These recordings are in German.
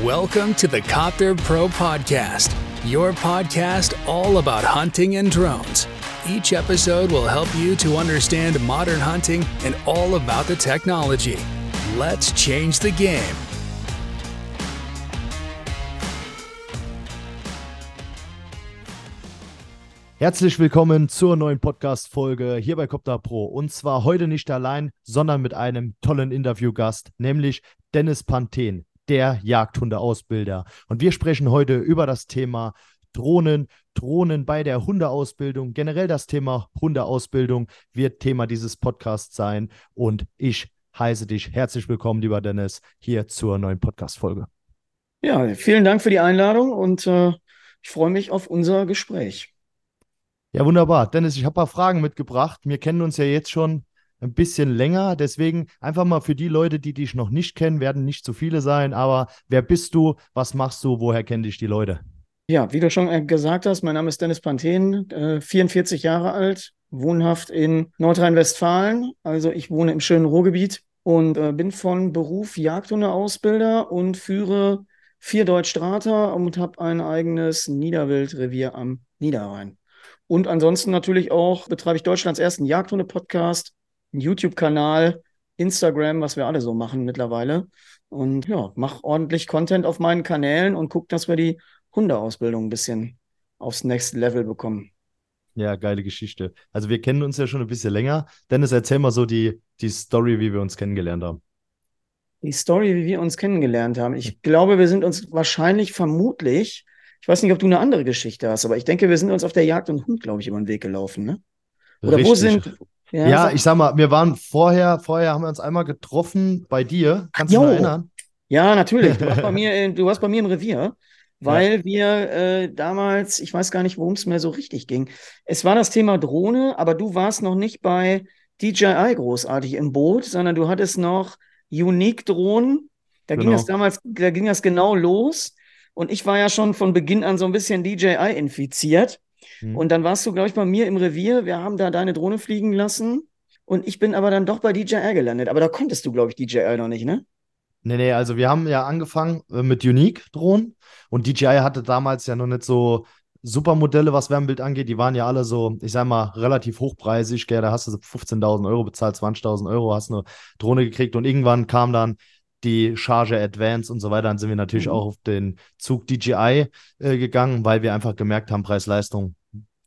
Welcome to the Copter Pro Podcast, your podcast all about hunting and drones. Each episode will help you to understand modern hunting and all about the technology. Let's change the game. Herzlich willkommen zur neuen Podcast-Folge hier bei Copter Pro. Und zwar heute nicht allein, sondern mit einem tollen Interviewgast, nämlich Dennis Panthen der Jagdhundeausbilder. Und wir sprechen heute über das Thema Drohnen, Drohnen bei der Hundeausbildung. Generell das Thema Hundeausbildung wird Thema dieses Podcasts sein. Und ich heiße dich herzlich willkommen, lieber Dennis, hier zur neuen Podcast-Folge. Ja, vielen Dank für die Einladung und äh, ich freue mich auf unser Gespräch. Ja, wunderbar. Dennis, ich habe ein paar Fragen mitgebracht. Wir kennen uns ja jetzt schon ein bisschen länger. Deswegen einfach mal für die Leute, die dich noch nicht kennen, werden nicht so viele sein. Aber wer bist du? Was machst du? Woher kennen dich die Leute? Ja, wie du schon äh, gesagt hast, mein Name ist Dennis Panthen, äh, 44 Jahre alt, wohnhaft in Nordrhein-Westfalen. Also ich wohne im schönen Ruhrgebiet und äh, bin von Beruf Jagdhundeausbilder und führe vier Deutschstrater und habe ein eigenes Niederwildrevier am Niederrhein. Und ansonsten natürlich auch betreibe ich Deutschlands ersten Jagdhunde-Podcast YouTube-Kanal, Instagram, was wir alle so machen mittlerweile. Und ja, mach ordentlich Content auf meinen Kanälen und guck, dass wir die Hundeausbildung ein bisschen aufs Next Level bekommen. Ja, geile Geschichte. Also wir kennen uns ja schon ein bisschen länger. Dennis, erzähl mal so die, die Story, wie wir uns kennengelernt haben. Die Story, wie wir uns kennengelernt haben. Ich glaube, wir sind uns wahrscheinlich, vermutlich, ich weiß nicht, ob du eine andere Geschichte hast, aber ich denke, wir sind uns auf der Jagd und Hund, glaube ich, über den Weg gelaufen, ne? Oder Richtig. wo sind, ja, ja ich sag mal, wir waren vorher, vorher haben wir uns einmal getroffen bei dir. Kannst du dich erinnern? Ja, natürlich. Du warst bei mir, du warst bei mir im Revier, weil ja. wir äh, damals, ich weiß gar nicht, worum es mir so richtig ging. Es war das Thema Drohne, aber du warst noch nicht bei DJI großartig im Boot, sondern du hattest noch Unique Drohnen. Da genau. ging das damals, da ging das genau los. Und ich war ja schon von Beginn an so ein bisschen DJI infiziert. Mhm. Und dann warst du, glaube ich, bei mir im Revier. Wir haben da deine Drohne fliegen lassen. Und ich bin aber dann doch bei DJI gelandet. Aber da konntest du, glaube ich, DJI noch nicht, ne? Nee, nee, also wir haben ja angefangen äh, mit Unique-Drohnen und DJI hatte damals ja noch nicht so super Modelle, was Wärmebild angeht. Die waren ja alle so, ich sag mal, relativ hochpreisig. Gell? Da hast du so 15.000 Euro bezahlt, 20.000 Euro, hast eine Drohne gekriegt und irgendwann kam dann die Charge Advance und so weiter. Dann sind wir natürlich mhm. auch auf den Zug DJI äh, gegangen, weil wir einfach gemerkt haben, Preis-Leistung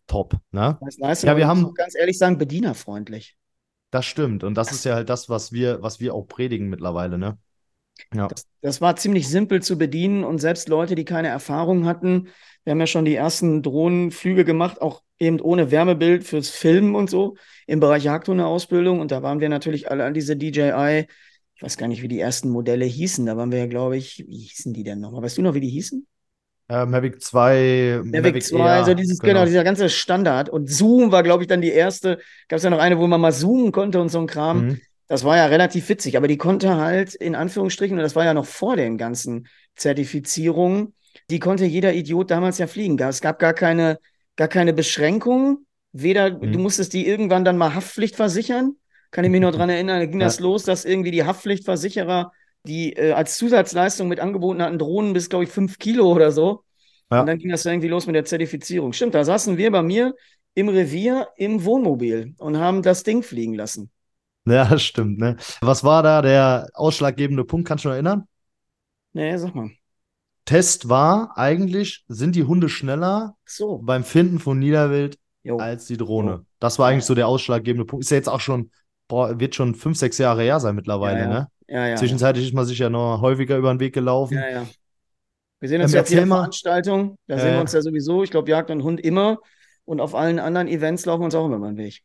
top. Ne? Preis-Leistung, ja, wir haben ganz ehrlich sagen, bedienerfreundlich. Das stimmt. Und das ist ja halt das, was wir, was wir auch predigen mittlerweile, ne? Ja. Das, das, war ziemlich simpel zu bedienen und selbst Leute, die keine Erfahrung hatten, wir haben ja schon die ersten Drohnenflüge gemacht, auch eben ohne Wärmebild fürs Filmen und so im Bereich Jagdhunde-Ausbildung. Und da waren wir natürlich alle an diese DJI, ich weiß gar nicht, wie die ersten Modelle hießen. Da waren wir ja, glaube ich, wie hießen die denn nochmal? Weißt du noch, wie die hießen? Äh, Mavic 2, Mavic, Mavic 2, Air, also dieses, genau. genau. dieser ganze Standard. Und Zoom war, glaube ich, dann die erste. Gab es ja noch eine, wo man mal zoomen konnte und so ein Kram. Mhm. Das war ja relativ witzig, aber die konnte halt in Anführungsstrichen, und das war ja noch vor den ganzen Zertifizierungen, die konnte jeder Idiot damals ja fliegen. Es gab gar keine, gar keine Beschränkungen. Weder, mhm. du musstest die irgendwann dann mal Haftpflicht versichern. Kann ich mich noch dran erinnern, da ging ja. das los, dass irgendwie die Haftpflichtversicherer die äh, als Zusatzleistung mit angeboten hatten Drohnen bis, glaube ich, fünf Kilo oder so. Ja. Und dann ging das irgendwie los mit der Zertifizierung. Stimmt, da saßen wir bei mir im Revier im Wohnmobil und haben das Ding fliegen lassen. Ja, stimmt. Ne? Was war da der ausschlaggebende Punkt? Kannst du dich erinnern? Nee, sag mal. Test war eigentlich, sind die Hunde schneller so. beim Finden von Niederwild jo. als die Drohne. Jo. Das war eigentlich so der ausschlaggebende Punkt. Ist ja jetzt auch schon, boah, wird schon fünf, sechs Jahre her sein mittlerweile, ja, ja. ne? Ja, ja. Zwischenzeitlich ist man sich ja noch häufiger über den Weg gelaufen. Ja, ja. Wir sehen uns ähm, ja auf jeder Veranstaltung. Da äh, sehen wir uns ja sowieso. Ich glaube, Jagd und Hund immer. Und auf allen anderen Events laufen wir uns auch immer über den Weg.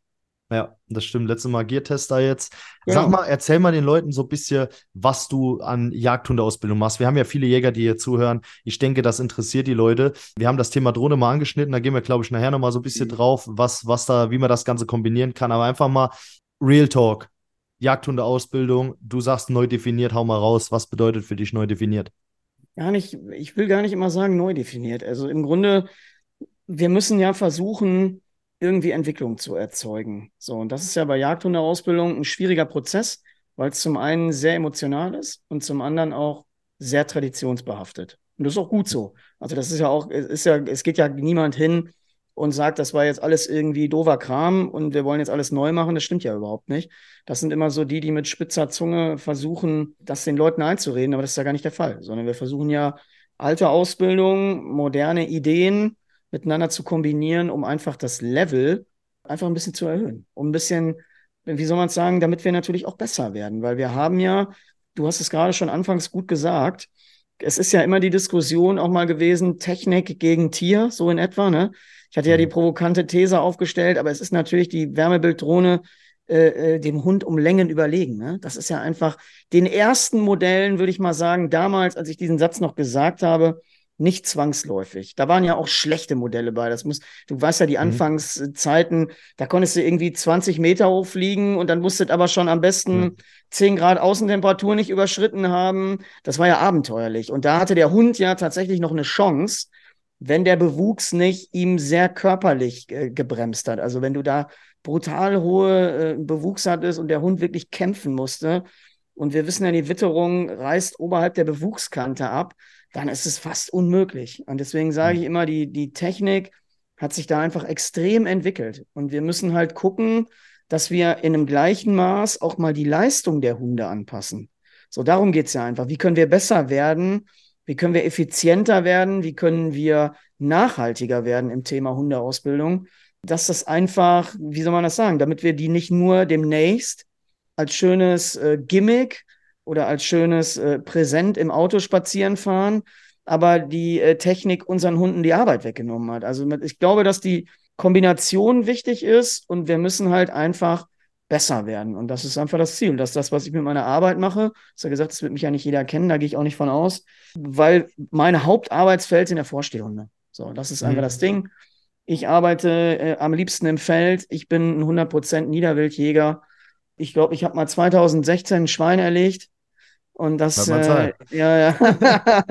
Ja, das stimmt. Letztes Mal Giertester jetzt. Genau. Sag mal, erzähl mal den Leuten so ein bisschen, was du an Jagdhundeausbildung machst. Wir haben ja viele Jäger, die hier zuhören. Ich denke, das interessiert die Leute. Wir haben das Thema Drohne mal angeschnitten. Da gehen wir, glaube ich, nachher nochmal so ein bisschen mhm. drauf, was, was da, wie man das Ganze kombinieren kann. Aber einfach mal Real Talk. Jagdhundeausbildung, du sagst neu definiert, hau mal raus. Was bedeutet für dich neu definiert? Gar nicht, ich will gar nicht immer sagen neu definiert. Also im Grunde, wir müssen ja versuchen, irgendwie Entwicklung zu erzeugen. So, und das ist ja bei Jagdhundeausbildung ein schwieriger Prozess, weil es zum einen sehr emotional ist und zum anderen auch sehr traditionsbehaftet. Und das ist auch gut so. Also das ist ja auch, ist ja, es geht ja niemand hin und sagt, das war jetzt alles irgendwie doofer Kram und wir wollen jetzt alles neu machen. Das stimmt ja überhaupt nicht. Das sind immer so die, die mit spitzer Zunge versuchen, das den Leuten einzureden, aber das ist ja gar nicht der Fall, sondern wir versuchen ja alte Ausbildung, moderne Ideen miteinander zu kombinieren, um einfach das Level einfach ein bisschen zu erhöhen, um ein bisschen, wie soll man es sagen, damit wir natürlich auch besser werden, weil wir haben ja, du hast es gerade schon anfangs gut gesagt, es ist ja immer die Diskussion auch mal gewesen, Technik gegen Tier, so in etwa, ne? Ich hatte ja die mhm. provokante These aufgestellt, aber es ist natürlich die Wärmebilddrohne äh, äh, dem Hund um Längen überlegen. Ne? Das ist ja einfach den ersten Modellen, würde ich mal sagen, damals, als ich diesen Satz noch gesagt habe, nicht zwangsläufig. Da waren ja auch schlechte Modelle bei. Das muss, du weißt ja, die mhm. Anfangszeiten, da konntest du irgendwie 20 Meter hochfliegen und dann musstet aber schon am besten mhm. 10 Grad Außentemperatur nicht überschritten haben. Das war ja abenteuerlich. Und da hatte der Hund ja tatsächlich noch eine Chance, wenn der Bewuchs nicht ihm sehr körperlich äh, gebremst hat. Also wenn du da brutal hohe äh, Bewuchs hattest und der Hund wirklich kämpfen musste. Und wir wissen ja, die Witterung reißt oberhalb der Bewuchskante ab dann ist es fast unmöglich. Und deswegen sage ich immer, die, die Technik hat sich da einfach extrem entwickelt. Und wir müssen halt gucken, dass wir in einem gleichen Maß auch mal die Leistung der Hunde anpassen. So, darum geht es ja einfach. Wie können wir besser werden? Wie können wir effizienter werden? Wie können wir nachhaltiger werden im Thema Hundeausbildung? Dass das einfach, wie soll man das sagen, damit wir die nicht nur demnächst als schönes äh, Gimmick oder als schönes äh, Präsent im Auto spazieren fahren, aber die äh, Technik unseren Hunden die Arbeit weggenommen hat. Also ich glaube, dass die Kombination wichtig ist und wir müssen halt einfach besser werden. Und das ist einfach das Ziel. Und das ist das, was ich mit meiner Arbeit mache. Ich habe gesagt, das wird mich ja nicht jeder kennen, da gehe ich auch nicht von aus, weil meine Hauptarbeitsfeld sind ja Vorstehhunde. So, das ist einfach mhm. das Ding. Ich arbeite äh, am liebsten im Feld. Ich bin ein 100% Niederwildjäger. Ich glaube, ich habe mal 2016 ein Schwein erlegt. Und das, äh, ja, ja,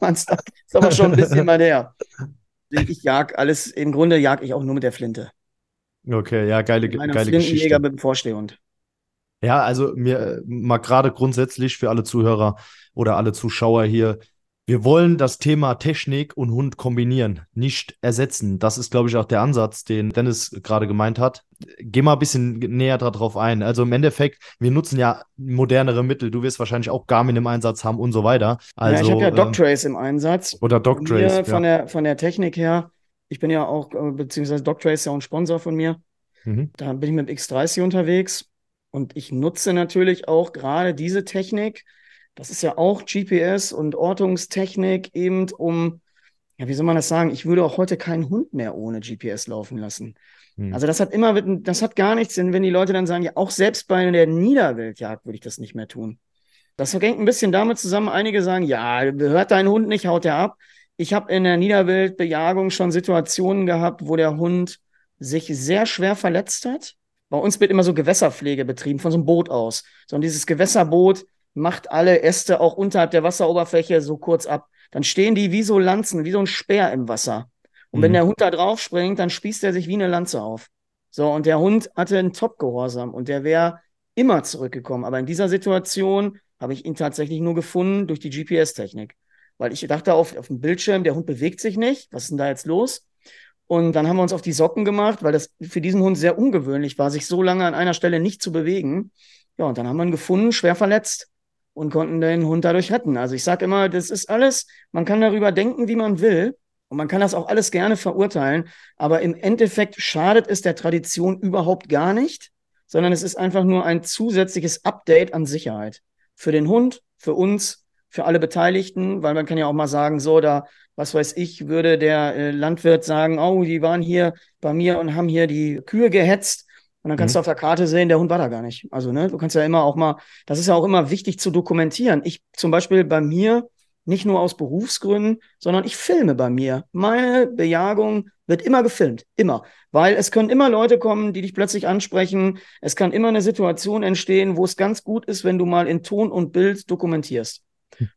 das ist aber schon ein bisschen mal der. Ich jag alles, im Grunde jag ich auch nur mit der Flinte. Okay, ja, geile, geile Geschichte. mit dem Vorstehhund. Ja, also mir mal gerade grundsätzlich für alle Zuhörer oder alle Zuschauer hier, wir wollen das Thema Technik und Hund kombinieren, nicht ersetzen. Das ist, glaube ich, auch der Ansatz, den Dennis gerade gemeint hat. Geh mal ein bisschen näher darauf ein. Also im Endeffekt, wir nutzen ja modernere Mittel. Du wirst wahrscheinlich auch Garmin im Einsatz haben und so weiter. Also, ja, ich habe ja ähm, DocTrace ähm, im Einsatz. Oder DocTrace. Ja. Von, der, von der Technik her, ich bin ja auch, äh, beziehungsweise DocTrace ist ja auch ein Sponsor von mir. Mhm. Da bin ich mit dem X30 unterwegs und ich nutze natürlich auch gerade diese Technik das ist ja auch GPS und Ortungstechnik eben um, ja, wie soll man das sagen? Ich würde auch heute keinen Hund mehr ohne GPS laufen lassen. Hm. Also das hat immer, das hat gar nichts, wenn die Leute dann sagen, ja, auch selbst bei der Niederweltjagd würde ich das nicht mehr tun. Das hängt ein bisschen damit zusammen. Einige sagen, ja, hört dein Hund nicht, haut er ab. Ich habe in der Niederwildbejagung schon Situationen gehabt, wo der Hund sich sehr schwer verletzt hat. Bei uns wird immer so Gewässerpflege betrieben, von so einem Boot aus. So, und dieses Gewässerboot macht alle Äste auch unterhalb der Wasseroberfläche so kurz ab. Dann stehen die wie so Lanzen, wie so ein Speer im Wasser. Und mhm. wenn der Hund da drauf springt, dann spießt er sich wie eine Lanze auf. So, und der Hund hatte einen Top-Gehorsam und der wäre immer zurückgekommen. Aber in dieser Situation habe ich ihn tatsächlich nur gefunden durch die GPS-Technik. Weil ich dachte auf, auf dem Bildschirm, der Hund bewegt sich nicht. Was ist denn da jetzt los? Und dann haben wir uns auf die Socken gemacht, weil das für diesen Hund sehr ungewöhnlich war, sich so lange an einer Stelle nicht zu bewegen. Ja, und dann haben wir ihn gefunden, schwer verletzt und konnten den Hund dadurch retten. Also ich sage immer, das ist alles, man kann darüber denken, wie man will. Und man kann das auch alles gerne verurteilen. Aber im Endeffekt schadet es der Tradition überhaupt gar nicht, sondern es ist einfach nur ein zusätzliches Update an Sicherheit. Für den Hund, für uns, für alle Beteiligten, weil man kann ja auch mal sagen, so, da, was weiß ich, würde der äh, Landwirt sagen, oh, die waren hier bei mir und haben hier die Kühe gehetzt und dann kannst mhm. du auf der Karte sehen, der Hund war da gar nicht. Also, ne, du kannst ja immer auch mal, das ist ja auch immer wichtig zu dokumentieren. Ich zum Beispiel bei mir, nicht nur aus Berufsgründen, sondern ich filme bei mir. Meine Bejagung wird immer gefilmt. Immer. Weil es können immer Leute kommen, die dich plötzlich ansprechen. Es kann immer eine Situation entstehen, wo es ganz gut ist, wenn du mal in Ton und Bild dokumentierst.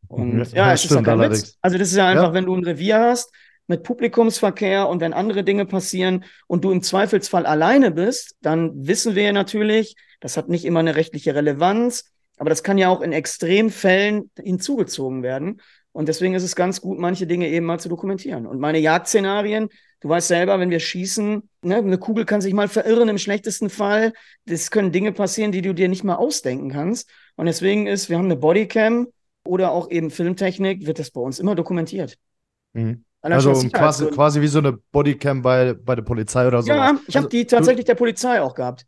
Und ja, ja es ist ja kein Witz. Also, das ist ja einfach, ja. wenn du ein Revier hast, mit Publikumsverkehr und wenn andere Dinge passieren und du im Zweifelsfall alleine bist, dann wissen wir natürlich, das hat nicht immer eine rechtliche Relevanz, Aber das kann ja auch in Extremfällen hinzugezogen werden. Und deswegen ist es ganz gut, manche Dinge eben mal zu dokumentieren. Und meine Jagdszenarien, du weißt selber, wenn wir schießen, ne, eine Kugel kann sich mal verirren im schlechtesten Fall. Das können Dinge passieren, die du dir nicht mal ausdenken kannst. Und deswegen ist, wir haben eine Bodycam oder auch eben Filmtechnik, wird das bei uns immer dokumentiert. Mhm. Also quasi, quasi wie so eine Bodycam bei, bei der Polizei oder so. Ja, ich habe also, die tatsächlich der Polizei auch gehabt.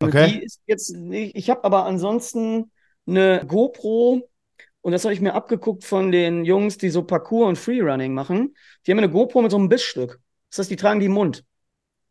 Okay. Die ist jetzt nicht, ich habe aber ansonsten eine GoPro und das habe ich mir abgeguckt von den Jungs, die so Parkour und Freerunning machen. Die haben eine GoPro mit so einem Bissstück. Das heißt, die tragen die im Mund.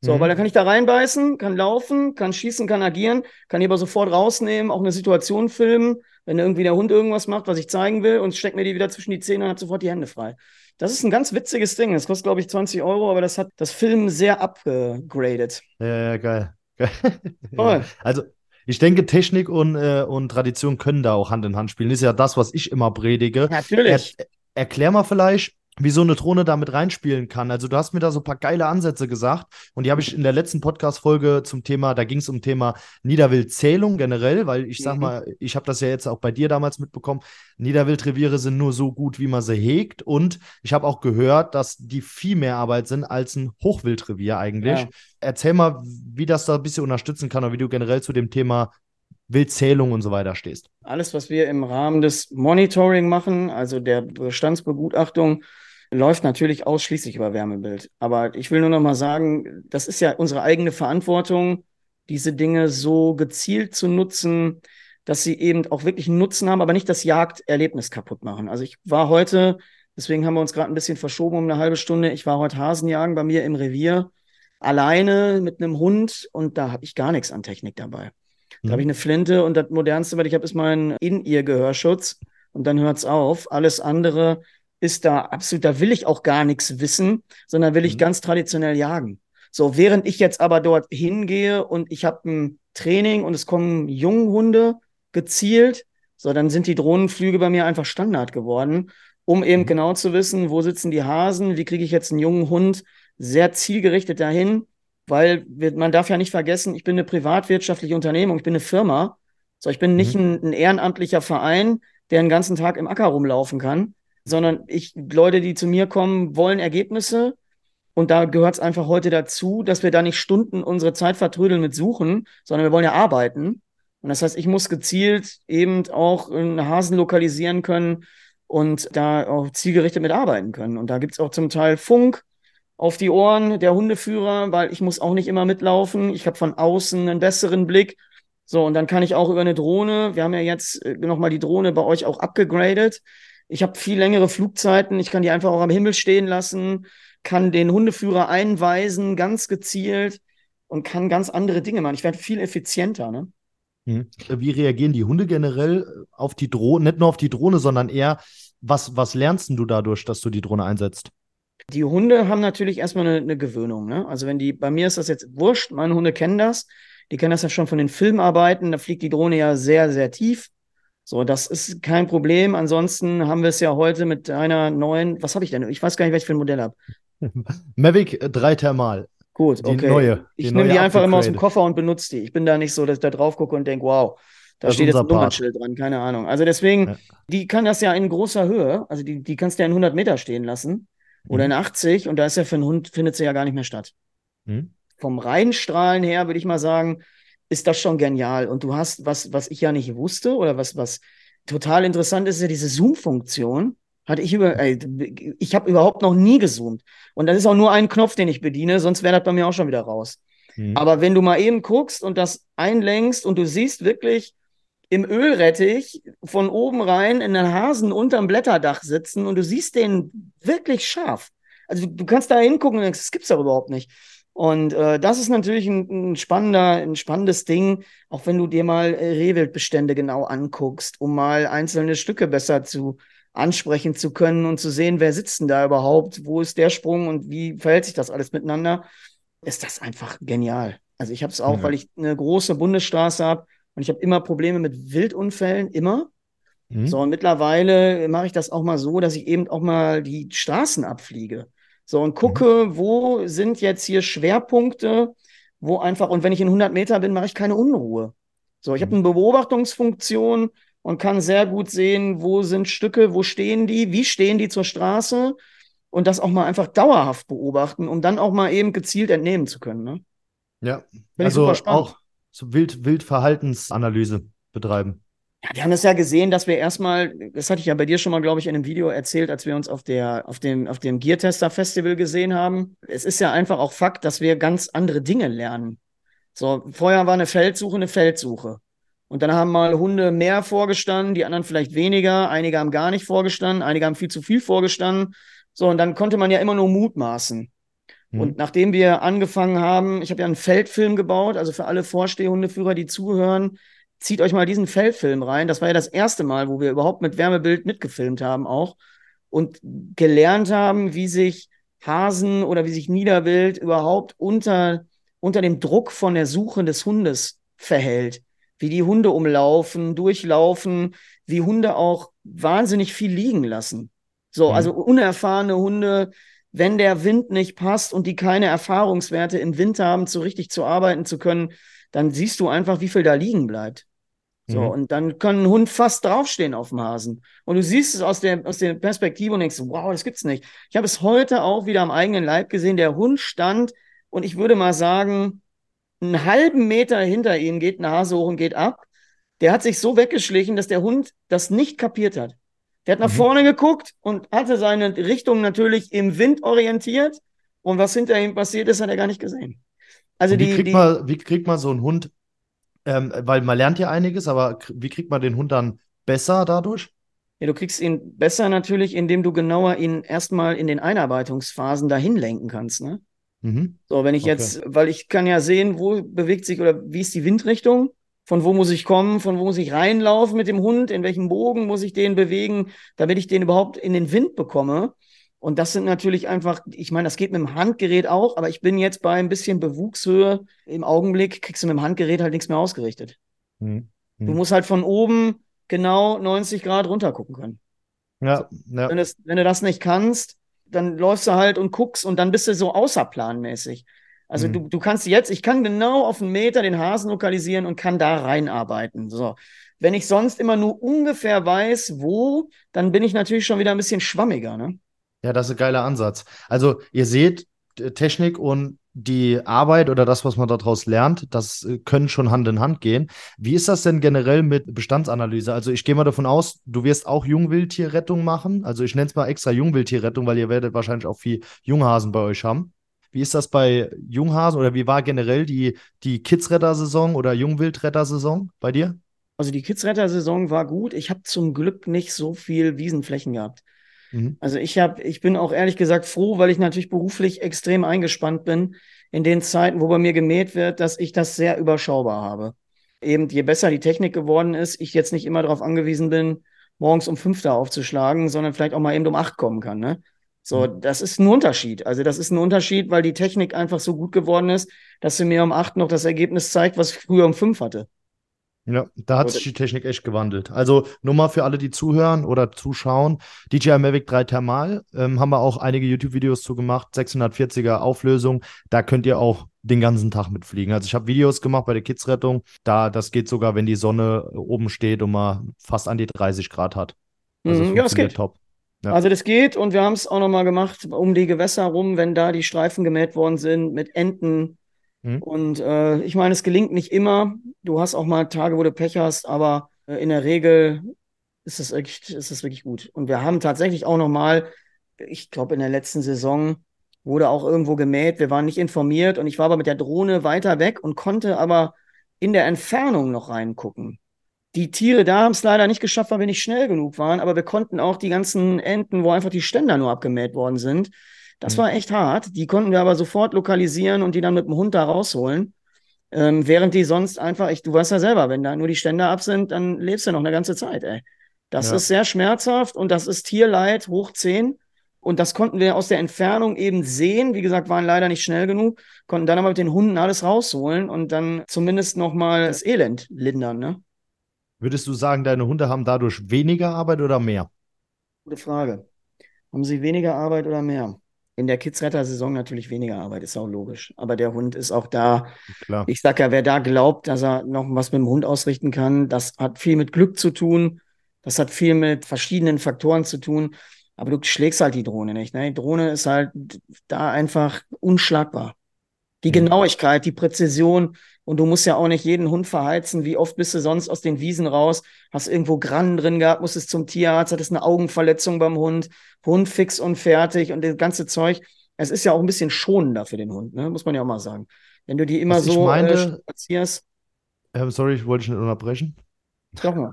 So, mhm. weil dann kann ich da reinbeißen, kann laufen, kann schießen, kann agieren, kann die aber sofort rausnehmen, auch eine Situation filmen, wenn irgendwie der Hund irgendwas macht, was ich zeigen will, und steckt mir die wieder zwischen die Zähne und hat sofort die Hände frei. Das ist ein ganz witziges Ding. Das kostet, glaube ich, 20 Euro, aber das hat das Film sehr abgegradet. Ja, ja, geil. geil. ja. Also, ich denke, Technik und, äh, und Tradition können da auch Hand in Hand spielen. Das ist ja das, was ich immer predige. Natürlich. Er, erklär mal vielleicht, wie so eine Drohne damit reinspielen kann. Also du hast mir da so ein paar geile Ansätze gesagt und die habe ich in der letzten Podcast-Folge zum Thema, da ging es um Thema Niederwildzählung generell, weil ich sag mhm. mal, ich habe das ja jetzt auch bei dir damals mitbekommen, Niederwildreviere sind nur so gut, wie man sie hegt und ich habe auch gehört, dass die viel mehr Arbeit sind als ein Hochwildrevier eigentlich. Ja. Erzähl mal, wie das da ein bisschen unterstützen kann oder wie du generell zu dem Thema Wildzählung und so weiter stehst. Alles, was wir im Rahmen des Monitoring machen, also der Bestandsbegutachtung, läuft natürlich ausschließlich über Wärmebild. Aber ich will nur noch mal sagen, das ist ja unsere eigene Verantwortung, diese Dinge so gezielt zu nutzen, dass sie eben auch wirklich einen Nutzen haben, aber nicht das Jagderlebnis kaputt machen. Also ich war heute, deswegen haben wir uns gerade ein bisschen verschoben um eine halbe Stunde, ich war heute Hasenjagen bei mir im Revier, alleine mit einem Hund und da habe ich gar nichts an Technik dabei. Da habe ich mhm. eine Flinte und das modernste, was ich habe, ist mein In-Ear-Gehörschutz und dann hört es auf. Alles andere ist da absolut, da will ich auch gar nichts wissen, sondern will ich mhm. ganz traditionell jagen. So, während ich jetzt aber dort hingehe und ich habe ein Training und es kommen Junghunde gezielt, so, dann sind die Drohnenflüge bei mir einfach Standard geworden, um eben mhm. genau zu wissen, wo sitzen die Hasen, wie kriege ich jetzt einen jungen Hund sehr zielgerichtet dahin, weil wir, man darf ja nicht vergessen, ich bin eine privatwirtschaftliche Unternehmung, ich bin eine Firma, so, ich bin nicht mhm. ein, ein ehrenamtlicher Verein, der den ganzen Tag im Acker rumlaufen kann, sondern ich, Leute, die zu mir kommen, wollen Ergebnisse. Und da gehört es einfach heute dazu, dass wir da nicht Stunden unsere Zeit vertrödeln mit Suchen, sondern wir wollen ja arbeiten. Und das heißt, ich muss gezielt eben auch einen Hasen lokalisieren können und da auch zielgerichtet mitarbeiten können. Und da gibt es auch zum Teil Funk auf die Ohren der Hundeführer, weil ich muss auch nicht immer mitlaufen. Ich habe von außen einen besseren Blick. So, und dann kann ich auch über eine Drohne, wir haben ja jetzt äh, nochmal die Drohne bei euch auch abgegradet, ich habe viel längere Flugzeiten. Ich kann die einfach auch am Himmel stehen lassen, kann den Hundeführer einweisen, ganz gezielt und kann ganz andere Dinge machen. Ich werde viel effizienter. Ne? Mhm. Wie reagieren die Hunde generell auf die Drohne? Nicht nur auf die Drohne, sondern eher, was, was lernst du dadurch, dass du die Drohne einsetzt? Die Hunde haben natürlich erstmal eine, eine Gewöhnung. Ne? Also wenn die, bei mir ist das jetzt wurscht, meine Hunde kennen das. Die kennen das ja schon von den Filmarbeiten. Da fliegt die Drohne ja sehr, sehr tief. So, das ist kein Problem. Ansonsten haben wir es ja heute mit einer neuen, was habe ich denn? Ich weiß gar nicht, welches für ein Modell habe. Mavic 3 Thermal. Gut, die okay. Neue, die ich nehme die einfach immer aus dem Koffer und benutze die. Ich bin da nicht so, dass ich da drauf gucke und denke, wow, da das steht jetzt ein Nummernschild dran, keine Ahnung. Also deswegen, ja. die kann das ja in großer Höhe, also die, die kannst du ja in 100 Meter stehen lassen oder mhm. in 80 und da ist ja für einen Hund, findet sie ja gar nicht mehr statt. Mhm. Vom Reinstrahlen her würde ich mal sagen, ist das schon genial. Und du hast, was, was ich ja nicht wusste oder was, was total interessant ist, ist ja diese Zoom-Funktion. Hatte ich über, ey, ich habe überhaupt noch nie gezoomt. Und das ist auch nur ein Knopf, den ich bediene, sonst wäre das bei mir auch schon wieder raus. Mhm. Aber wenn du mal eben guckst und das einlenkst und du siehst wirklich im Ölrettich von oben rein in den Hasen unterm Blätterdach sitzen und du siehst den wirklich scharf. Also du, du kannst da hingucken und denkst, das gibt's doch überhaupt nicht. Und äh, das ist natürlich ein, ein, spannender, ein spannendes Ding, auch wenn du dir mal äh, Rehwildbestände genau anguckst, um mal einzelne Stücke besser zu ansprechen zu können und zu sehen, wer sitzt denn da überhaupt, wo ist der Sprung und wie verhält sich das alles miteinander, ist das einfach genial. Also ich habe es auch, mhm. weil ich eine große Bundesstraße habe und ich habe immer Probleme mit Wildunfällen, immer. Mhm. So, und mittlerweile mache ich das auch mal so, dass ich eben auch mal die Straßen abfliege. So, und gucke, mhm. wo sind jetzt hier Schwerpunkte, wo einfach, und wenn ich in 100 Meter bin, mache ich keine Unruhe. So, ich mhm. habe eine Beobachtungsfunktion und kann sehr gut sehen, wo sind Stücke, wo stehen die, wie stehen die zur Straße und das auch mal einfach dauerhaft beobachten, um dann auch mal eben gezielt entnehmen zu können. Ne? Ja, Bin also auch so Wild, Wildverhaltensanalyse betreiben. Ja, wir haben das ja gesehen, dass wir erstmal, das hatte ich ja bei dir schon mal, glaube ich, in einem Video erzählt, als wir uns auf, der, auf dem, auf dem Gear Tester Festival gesehen haben. Es ist ja einfach auch Fakt, dass wir ganz andere Dinge lernen. So, vorher war eine Feldsuche eine Feldsuche. Und dann haben mal Hunde mehr vorgestanden, die anderen vielleicht weniger, einige haben gar nicht vorgestanden, einige haben viel zu viel vorgestanden. So, und dann konnte man ja immer nur mutmaßen. Mhm. Und nachdem wir angefangen haben, ich habe ja einen Feldfilm gebaut, also für alle Vorstehhundeführer, die zuhören, zieht euch mal diesen Feldfilm rein. Das war ja das erste Mal, wo wir überhaupt mit Wärmebild mitgefilmt haben auch und gelernt haben, wie sich Hasen oder wie sich Niederwild überhaupt unter, unter dem Druck von der Suche des Hundes verhält. Wie die Hunde umlaufen, durchlaufen, wie Hunde auch wahnsinnig viel liegen lassen. So, mhm. also unerfahrene Hunde, wenn der Wind nicht passt und die keine Erfahrungswerte im Wind haben, so richtig zu arbeiten zu können, dann siehst du einfach, wie viel da liegen bleibt. So, mhm. und dann kann ein Hund fast draufstehen auf dem Hasen. Und du siehst es aus der, aus der Perspektive und denkst, wow, das gibt's nicht. Ich habe es heute auch wieder am eigenen Leib gesehen. Der Hund stand und ich würde mal sagen, einen halben Meter hinter ihm geht ein Hase hoch und geht ab. Der hat sich so weggeschlichen, dass der Hund das nicht kapiert hat. Der hat nach mhm. vorne geguckt und hatte seine Richtung natürlich im Wind orientiert. Und was hinter ihm passiert ist, hat er gar nicht gesehen. Also wie, die, kriegt die, man, wie kriegt man so einen Hund, ähm, weil man lernt ja einiges, aber wie kriegt man den Hund dann besser dadurch? Ja, du kriegst ihn besser natürlich, indem du genauer ihn erstmal in den Einarbeitungsphasen dahin lenken kannst, ne? Mhm. So, wenn ich okay. jetzt, weil ich kann ja sehen, wo bewegt sich oder wie ist die Windrichtung, von wo muss ich kommen, von wo muss ich reinlaufen mit dem Hund, in welchem Bogen muss ich den bewegen, damit ich den überhaupt in den Wind bekomme. Und das sind natürlich einfach, ich meine, das geht mit dem Handgerät auch, aber ich bin jetzt bei ein bisschen Bewuchshöhe. Im Augenblick kriegst du mit dem Handgerät halt nichts mehr ausgerichtet. Mhm. Du mhm. musst halt von oben genau 90 Grad runter gucken können. Ja, ja. Wenn, das, wenn, du das nicht kannst, dann läufst du halt und guckst und dann bist du so außerplanmäßig. Also mhm. du, du kannst jetzt, ich kann genau auf einen Meter den Hasen lokalisieren und kann da reinarbeiten. So. Wenn ich sonst immer nur ungefähr weiß, wo, dann bin ich natürlich schon wieder ein bisschen schwammiger, ne? Ja, das ist ein geiler Ansatz. Also ihr seht, Technik und die Arbeit oder das, was man daraus lernt, das äh, können schon Hand in Hand gehen. Wie ist das denn generell mit Bestandsanalyse? Also ich gehe mal davon aus, du wirst auch Jungwildtierrettung machen. Also ich nenne es mal extra Jungwildtierrettung, weil ihr werdet wahrscheinlich auch viel Junghasen bei euch haben. Wie ist das bei Junghasen oder wie war generell die, die Kidsretter-Saison oder Jungwildretter-Saison bei dir? Also die Kidsretter-Saison war gut. Ich habe zum Glück nicht so viel Wiesenflächen gehabt. Mhm. Also ich habe, ich bin auch ehrlich gesagt froh, weil ich natürlich beruflich extrem eingespannt bin in den Zeiten, wo bei mir gemäht wird, dass ich das sehr überschaubar habe. Eben je besser die Technik geworden ist, ich jetzt nicht immer darauf angewiesen bin, morgens um fünf da aufzuschlagen, sondern vielleicht auch mal eben um acht kommen kann. Ne? So, mhm. das ist ein Unterschied. Also das ist ein Unterschied, weil die Technik einfach so gut geworden ist, dass sie mir um acht noch das Ergebnis zeigt, was ich früher um fünf hatte. Ja, da hat sich die Technik echt gewandelt. Also nur mal für alle, die zuhören oder zuschauen, DJI Mavic 3 Thermal ähm, haben wir auch einige YouTube-Videos zu gemacht, 640er Auflösung. Da könnt ihr auch den ganzen Tag mitfliegen. Also ich habe Videos gemacht bei der Kidsrettung. Da, das geht sogar, wenn die Sonne oben steht und man fast an die 30 Grad hat. Also mhm, ja, das geht. Top. Ja. Also das geht und wir haben es auch nochmal gemacht um die Gewässer rum, wenn da die Streifen gemäht worden sind mit Enten, Mhm. Und äh, ich meine, es gelingt nicht immer. Du hast auch mal Tage, wo du Pech hast, aber äh, in der Regel ist es wirklich, ist es wirklich gut. Und wir haben tatsächlich auch noch mal, ich glaube, in der letzten Saison wurde auch irgendwo gemäht. Wir waren nicht informiert und ich war aber mit der Drohne weiter weg und konnte aber in der Entfernung noch reingucken. Die Tiere da haben es leider nicht geschafft, weil wir nicht schnell genug waren, aber wir konnten auch die ganzen Enten, wo einfach die Ständer nur abgemäht worden sind, das mhm. war echt hart. Die konnten wir aber sofort lokalisieren und die dann mit dem Hund da rausholen. Ähm, während die sonst einfach, ich, du weißt ja selber, wenn da nur die Ständer ab sind, dann lebst du noch eine ganze Zeit, ey. Das ja. ist sehr schmerzhaft und das ist Tierleid hoch 10. Und das konnten wir aus der Entfernung eben sehen. Wie gesagt, waren leider nicht schnell genug, konnten dann aber mit den Hunden alles rausholen und dann zumindest nochmal das Elend lindern, ne? Würdest du sagen, deine Hunde haben dadurch weniger Arbeit oder mehr? Gute Frage. Haben sie weniger Arbeit oder mehr? In der Kidsretter-Saison natürlich weniger Arbeit, ist auch logisch. Aber der Hund ist auch da. Klar. Ich sag ja, wer da glaubt, dass er noch was mit dem Hund ausrichten kann, das hat viel mit Glück zu tun. Das hat viel mit verschiedenen Faktoren zu tun. Aber du schlägst halt die Drohne nicht. Ne? Die Drohne ist halt da einfach unschlagbar. Die mhm. Genauigkeit, die Präzision. Und du musst ja auch nicht jeden Hund verheizen. Wie oft bist du sonst aus den Wiesen raus? Hast irgendwo Grannen drin gehabt, musstest zum Tierarzt, hattest eine Augenverletzung beim Hund, Hund fix und fertig und das ganze Zeug. Es ist ja auch ein bisschen schonender für den Hund, ne? muss man ja auch mal sagen. Wenn du die immer Was so meine, äh, spazierst. Ähm, sorry, ich wollte nicht unterbrechen. Doch mal.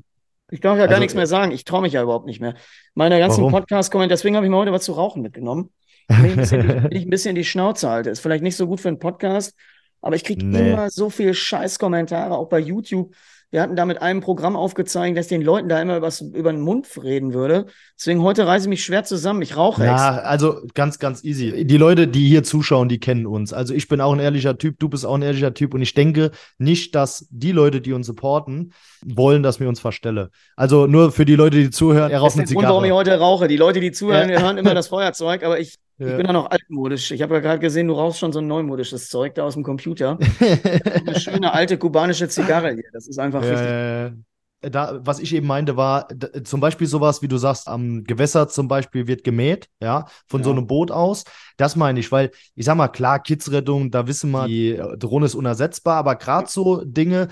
Ich darf ja also, gar nichts mehr sagen. Ich traue mich ja überhaupt nicht mehr. Meine ganzen Podcast-Kommentare, deswegen habe ich mir heute was zu rauchen mitgenommen. Wenn ich, ein bisschen, ich ein bisschen die Schnauze halte. Ist vielleicht nicht so gut für einen Podcast, aber ich kriege nee. immer so viel Scheiß-Kommentare, auch bei YouTube. Wir hatten da mit einem Programm aufgezeigt, dass den Leuten da immer was über den Mund reden würde. Deswegen heute reise ich mich schwer zusammen. Ich rauche Ja, also ganz, ganz easy. Die Leute, die hier zuschauen, die kennen uns. Also ich bin auch ein ehrlicher Typ, du bist auch ein ehrlicher Typ und ich denke nicht, dass die Leute, die uns supporten, wollen, dass wir uns verstellen. Also nur für die Leute, die zuhören, er raucht eine Zigarre. Grund, warum ich heute rauche. Die Leute, die zuhören, ja. hören immer das Feuerzeug, aber ich ja. Ich bin ja noch altmodisch. Ich habe ja gerade gesehen, du rauchst schon so ein neumodisches Zeug da aus dem Computer. eine schöne alte kubanische Zigarre hier. Das ist einfach ja, richtig. Da, was ich eben meinte, war da, zum Beispiel sowas, wie du sagst, am Gewässer zum Beispiel wird gemäht, ja, von ja. so einem Boot aus. Das meine ich, weil ich sag mal, klar, Kidsrettung, da wissen wir, die Drohne ist unersetzbar, aber gerade so Dinge,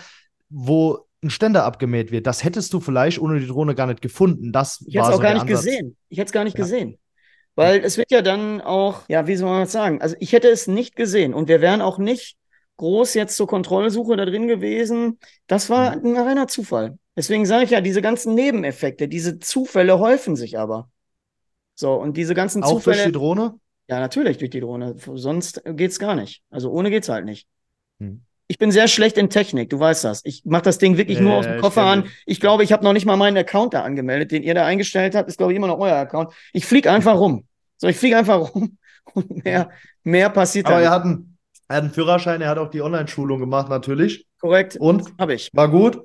wo ein Ständer abgemäht wird, das hättest du vielleicht ohne die Drohne gar nicht gefunden. Das ich hätte es auch so gar nicht Ansatz. gesehen. Ich hätte es gar nicht ja. gesehen. Weil es wird ja dann auch, ja, wie soll man das sagen? Also ich hätte es nicht gesehen und wir wären auch nicht groß jetzt zur Kontrollsuche da drin gewesen. Das war mhm. ein reiner Zufall. Deswegen sage ich ja, diese ganzen Nebeneffekte, diese Zufälle häufen sich aber. So, und diese ganzen auch Zufälle. Auch durch die Drohne? Ja, natürlich durch die Drohne. Sonst geht's gar nicht. Also ohne geht's halt nicht. Hm ich bin sehr schlecht in Technik, du weißt das. Ich mache das Ding wirklich äh, nur aus dem Koffer an. Ich glaube, ich habe noch nicht mal meinen Account da angemeldet, den ihr da eingestellt habt, ist glaube ich immer noch euer Account. Ich fliege einfach rum. So, ich fliege einfach rum und mehr, mehr passiert Aber er hat, einen, er hat einen Führerschein, er hat auch die Online-Schulung gemacht natürlich. Korrekt. Und? Habe ich. War gut?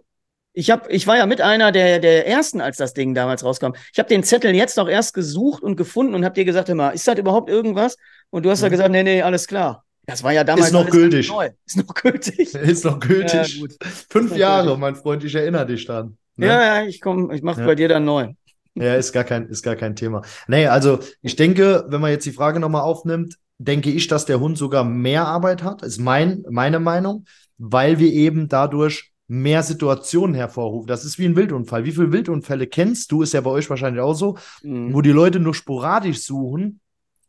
Ich, hab, ich war ja mit einer der, der ersten, als das Ding damals rauskam. Ich habe den Zettel jetzt auch erst gesucht und gefunden und habe dir gesagt, immer, ist das überhaupt irgendwas? Und du hast ja mhm. gesagt, nee, nee, alles klar. Das war ja damals. Ist noch gültig. Neu. Ist noch gültig. Ist noch gültig. Ja, Fünf noch Jahre, gültig. mein Freund, ich erinnere dich dann. Ne? Ja, ja, ich komme, ich mache ja. bei dir dann neu. Ja, ist gar kein, ist gar kein Thema. Nee, also ich denke, wenn man jetzt die Frage nochmal aufnimmt, denke ich, dass der Hund sogar mehr Arbeit hat, ist mein, meine Meinung, weil wir eben dadurch mehr Situationen hervorrufen. Das ist wie ein Wildunfall. Wie viele Wildunfälle kennst du? Ist ja bei euch wahrscheinlich auch so, mhm. wo die Leute nur sporadisch suchen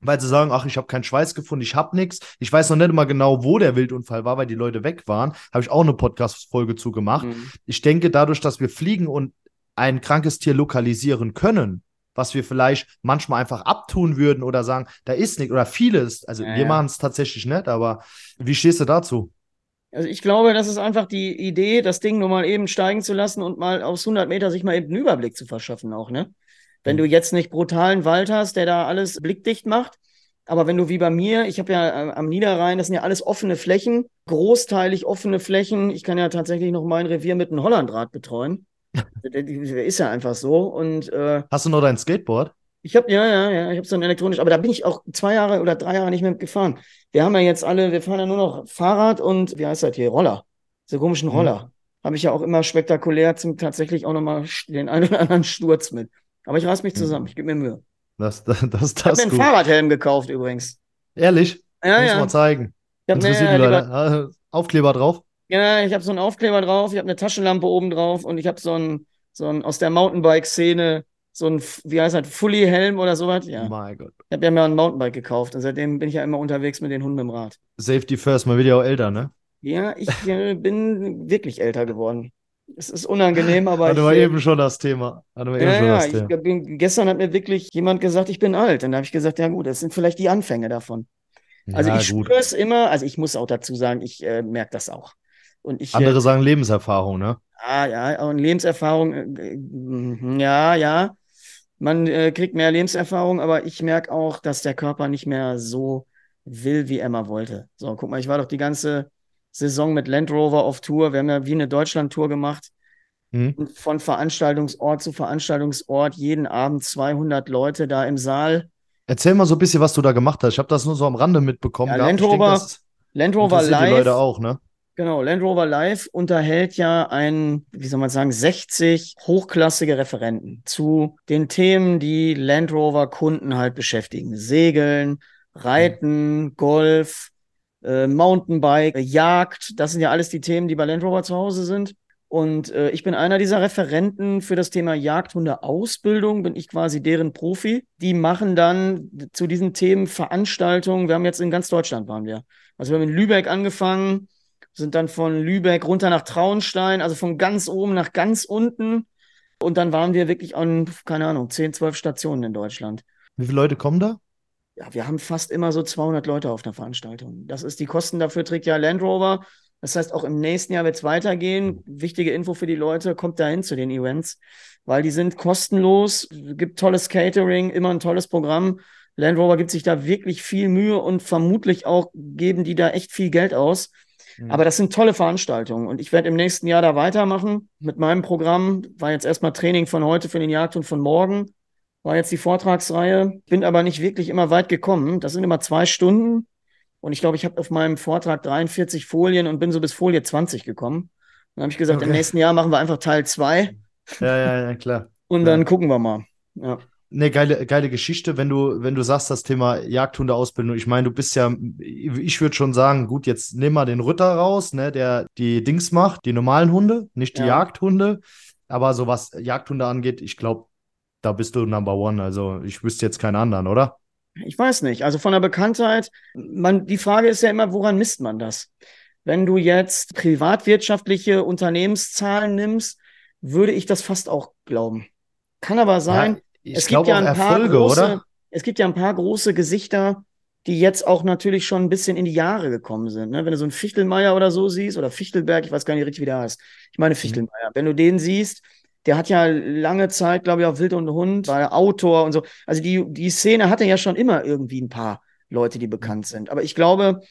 weil sie sagen, ach, ich habe keinen Schweiß gefunden, ich habe nichts. Ich weiß noch nicht mal genau, wo der Wildunfall war, weil die Leute weg waren. Habe ich auch eine Podcast-Folge zu gemacht. Mhm. Ich denke, dadurch, dass wir fliegen und ein krankes Tier lokalisieren können, was wir vielleicht manchmal einfach abtun würden oder sagen, da ist nichts oder vieles. Also ja, wir machen es tatsächlich nicht, aber wie stehst du dazu? Also ich glaube, das ist einfach die Idee, das Ding nur mal eben steigen zu lassen und mal aus 100 Meter sich mal eben einen Überblick zu verschaffen auch, ne? Wenn du jetzt nicht brutalen Wald hast, der da alles blickdicht macht, aber wenn du wie bei mir, ich habe ja äh, am Niederrhein, das sind ja alles offene Flächen, großteilig offene Flächen. Ich kann ja tatsächlich noch mein Revier mit einem Hollandrad betreuen. ist ja einfach so. Und äh, hast du noch dein Skateboard? Ich habe ja, ja, ja, ich habe so ein elektronisch, aber da bin ich auch zwei Jahre oder drei Jahre nicht mehr gefahren. Wir haben ja jetzt alle, wir fahren ja nur noch Fahrrad und wie heißt das hier, Roller, so komischen mhm. Roller. Mhm. Habe ich ja auch immer spektakulär zum tatsächlich auch nochmal den einen oder anderen Sturz mit. Aber ich reiß mich hm. zusammen, ich gebe mir Mühe. Das, das, das, ich habe mir einen gut. Fahrradhelm gekauft übrigens. Ehrlich? Ja, Muss ja. mal zeigen. Interessiert mich Leute. Ah, Aufkleber drauf? Ja, ich habe so einen Aufkleber drauf, ich habe eine Taschenlampe oben drauf und ich habe so einen, so einen aus der Mountainbike-Szene, so ein, wie heißt das, Fully-Helm oder sowas. Ja. Mein Gott. Ich habe ja mal ein Mountainbike gekauft und seitdem bin ich ja immer unterwegs mit den Hunden im Rad. Safety first, man wird ja auch älter, ne? Ja, ich äh, bin wirklich älter geworden. Es ist unangenehm, aber. Hatte wir äh, eben schon das Thema. Hatte wir ja, eben schon ja, das Thema. Bin, gestern hat mir wirklich jemand gesagt, ich bin alt. Und da habe ich gesagt, ja gut, das sind vielleicht die Anfänge davon. Also ja, ich spüre es immer, also ich muss auch dazu sagen, ich äh, merke das auch. Und ich, Andere äh, sagen Lebenserfahrung, ne? Ah, ja, und Lebenserfahrung, äh, ja, ja. Man äh, kriegt mehr Lebenserfahrung, aber ich merke auch, dass der Körper nicht mehr so will, wie er mal wollte. So, guck mal, ich war doch die ganze Saison mit Land Rover auf Tour. Wir haben ja wie eine Deutschland-Tour gemacht. Mhm. Von Veranstaltungsort zu Veranstaltungsort, jeden Abend 200 Leute da im Saal. Erzähl mal so ein bisschen, was du da gemacht hast. Ich habe das nur so am Rande mitbekommen. Ja, Land Rover, Land Rover live. Die Leute auch, ne? Genau, Land Rover Live unterhält ja ein, wie soll man sagen, 60 hochklassige Referenten zu den Themen, die Land Rover Kunden halt beschäftigen. Segeln, Reiten, Golf, äh, Mountainbike, Jagd. Das sind ja alles die Themen, die bei Land Rover zu Hause sind. Und äh, ich bin einer dieser Referenten für das Thema Jagdhunde-Ausbildung, bin ich quasi deren Profi. Die machen dann zu diesen Themen Veranstaltungen. Wir haben jetzt in ganz Deutschland waren wir. Also wir haben in Lübeck angefangen, sind dann von Lübeck runter nach Traunstein, also von ganz oben nach ganz unten. Und dann waren wir wirklich an, keine Ahnung, 10, 12 Stationen in Deutschland. Wie viele Leute kommen da? Ja, wir haben fast immer so 200 Leute auf der Veranstaltung. Das ist die Kosten dafür trägt ja Land Rover. Das heißt, auch im nächsten Jahr wird es weitergehen. Wichtige Info für die Leute, kommt dahin zu den Events, weil die sind kostenlos, gibt tolles Catering, immer ein tolles Programm. Land Rover gibt sich da wirklich viel Mühe und vermutlich auch geben die da echt viel Geld aus. Mhm. Aber das sind tolle Veranstaltungen und ich werde im nächsten Jahr da weitermachen mit meinem Programm. War jetzt erstmal Training von heute für den Jagd und von morgen. War jetzt die Vortragsreihe, bin aber nicht wirklich immer weit gekommen. Das sind immer zwei Stunden und ich glaube, ich habe auf meinem Vortrag 43 Folien und bin so bis Folie 20 gekommen. Dann habe ich gesagt, okay. im nächsten Jahr machen wir einfach Teil 2. Ja, ja, ja, klar. Und ja. dann gucken wir mal. Ja. Ne, geile, geile Geschichte, wenn du, wenn du sagst, das Thema Jagdhundeausbildung. Ich meine, du bist ja, ich würde schon sagen, gut, jetzt nimm mal den Ritter raus, ne, der die Dings macht, die normalen Hunde, nicht die ja. Jagdhunde. Aber so was Jagdhunde angeht, ich glaube, da bist du Number One. Also ich wüsste jetzt keinen anderen, oder? Ich weiß nicht. Also von der Bekanntheit, man, die Frage ist ja immer, woran misst man das? Wenn du jetzt privatwirtschaftliche Unternehmenszahlen nimmst, würde ich das fast auch glauben. Kann aber sein, ja, es gibt ja ein paar große, oder? es gibt ja ein paar große Gesichter, die jetzt auch natürlich schon ein bisschen in die Jahre gekommen sind. Ne? Wenn du so einen Fichtelmeier oder so siehst, oder Fichtelberg, ich weiß gar nicht richtig, wie der heißt. Ich meine mhm. Fichtelmeier. Mhm. Wenn du den siehst, der hat ja lange Zeit, glaube ich, auch Wild und Hund, war Autor und so. Also die, die Szene hatte ja schon immer irgendwie ein paar Leute, die bekannt sind. Aber ich glaube,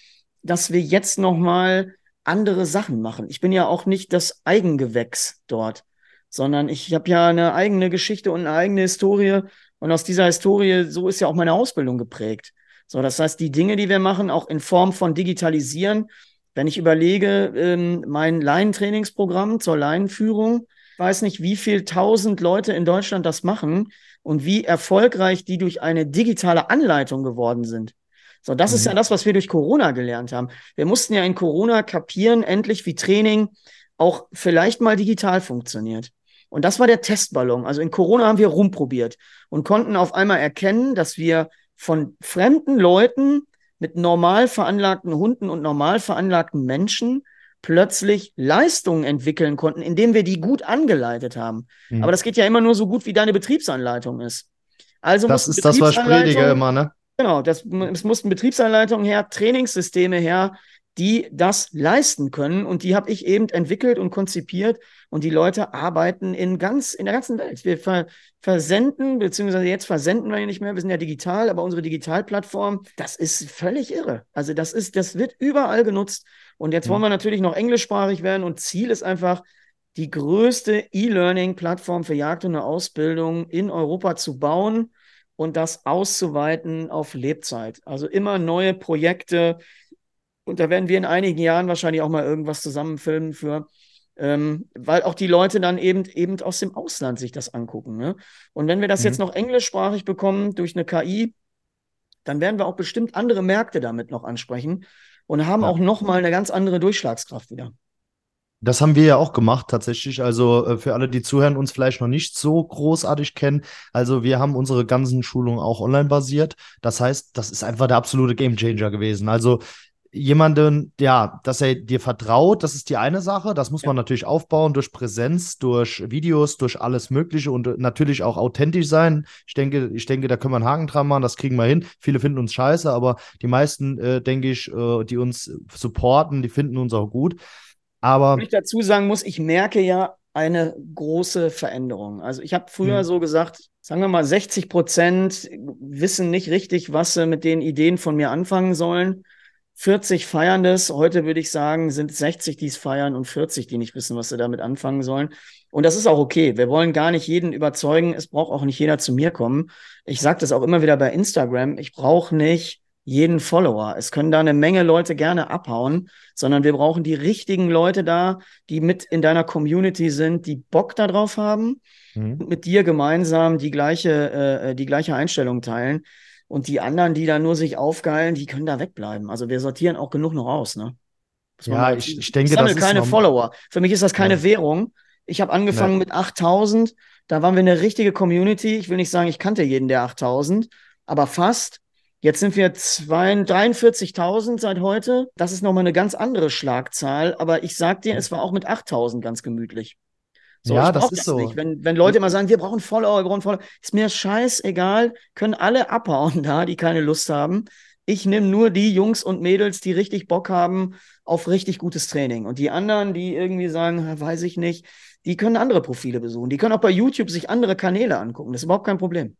dass wir jetzt noch mal andere Sachen machen. Ich bin ja auch nicht das Eigengewächs dort, sondern ich habe ja eine eigene Geschichte und eine eigene Historie. Und aus dieser Historie, so ist ja auch meine Ausbildung geprägt. So, das heißt, die Dinge, die wir machen, auch in Form von Digitalisieren, wenn ich überlege, ähm, mein Laientrainingsprogramm zur Laienführung, weiß nicht, wie viel tausend Leute in Deutschland das machen und wie erfolgreich die durch eine digitale Anleitung geworden sind. So, das mhm. ist ja das, was wir durch Corona gelernt haben. Wir mussten ja in Corona kapieren, endlich wie Training auch vielleicht mal digital funktioniert. Und das war der Testballon. Also in Corona haben wir rumprobiert und konnten auf einmal erkennen, dass wir von fremden Leuten mit normal veranlagten Hunden und normal veranlagten Menschen plötzlich Leistungen entwickeln konnten, indem wir die gut angeleitet haben. Mhm. Aber das geht ja immer nur so gut, wie deine Betriebsanleitung ist. Also das ist das, was ich predige immer, ne? Genau, das, es mussten Betriebsanleitungen her, Trainingssysteme her, die das leisten können. Und die habe ich eben entwickelt und konzipiert. Und die Leute arbeiten in ganz, in der ganzen Welt. Wir ver, versenden, beziehungsweise jetzt versenden wir ja nicht mehr, wir sind ja digital, aber unsere Digitalplattform, das ist völlig irre. Also das ist, das wird überall genutzt. Und jetzt wollen wir natürlich noch englischsprachig werden und Ziel ist einfach, die größte E-Learning-Plattform für Jagd und Ausbildung in Europa zu bauen und das auszuweiten auf Lebzeit. Also immer neue Projekte. Und da werden wir in einigen Jahren wahrscheinlich auch mal irgendwas zusammenfilmen für, ähm, weil auch die Leute dann eben eben aus dem Ausland sich das angucken. Ne? Und wenn wir das mhm. jetzt noch englischsprachig bekommen durch eine KI, dann werden wir auch bestimmt andere Märkte damit noch ansprechen und haben ja. auch nochmal eine ganz andere Durchschlagskraft wieder. Das haben wir ja auch gemacht tatsächlich. Also äh, für alle, die zuhören, uns vielleicht noch nicht so großartig kennen. Also wir haben unsere ganzen Schulungen auch online basiert. Das heißt, das ist einfach der absolute Gamechanger gewesen. Also jemanden, ja, dass er dir vertraut, das ist die eine Sache. Das muss ja. man natürlich aufbauen durch Präsenz, durch Videos, durch alles Mögliche und natürlich auch authentisch sein. Ich denke, ich denke, da können wir einen Haken dran machen, das kriegen wir hin. Viele finden uns scheiße, aber die meisten, äh, denke ich, äh, die uns supporten, die finden uns auch gut. Aber. Was ich dazu sagen muss, ich merke ja eine große Veränderung. Also ich habe früher hm. so gesagt, sagen wir mal, 60 Prozent wissen nicht richtig, was sie mit den Ideen von mir anfangen sollen. 40 feiern das. Heute würde ich sagen, sind 60, die es feiern und 40, die nicht wissen, was sie damit anfangen sollen. Und das ist auch okay. Wir wollen gar nicht jeden überzeugen. Es braucht auch nicht jeder zu mir kommen. Ich sage das auch immer wieder bei Instagram. Ich brauche nicht jeden Follower. Es können da eine Menge Leute gerne abhauen, sondern wir brauchen die richtigen Leute da, die mit in deiner Community sind, die Bock darauf haben mhm. und mit dir gemeinsam die gleiche, äh, die gleiche Einstellung teilen. Und die anderen, die da nur sich aufgeilen, die können da wegbleiben. Also wir sortieren auch genug noch aus, ne? Ja, ich, ich denke, ich sammle keine Follower. Für mich ist das keine ja. Währung. Ich habe angefangen ja. mit 8000. Da waren wir eine richtige Community. Ich will nicht sagen, ich kannte jeden der 8000, aber fast. Jetzt sind wir 43.000 seit heute. Das ist nochmal eine ganz andere Schlagzahl. Aber ich sag dir, es war auch mit 8.000 ganz gemütlich. So, ja, das ist das so. Nicht. Wenn, wenn Leute immer sagen, wir brauchen Follower, wir brauchen Follower, ist mir scheißegal, können alle abhauen da, die keine Lust haben. Ich nehme nur die Jungs und Mädels, die richtig Bock haben auf richtig gutes Training. Und die anderen, die irgendwie sagen, weiß ich nicht, die können andere Profile besuchen. Die können auch bei YouTube sich andere Kanäle angucken. Das ist überhaupt kein Problem.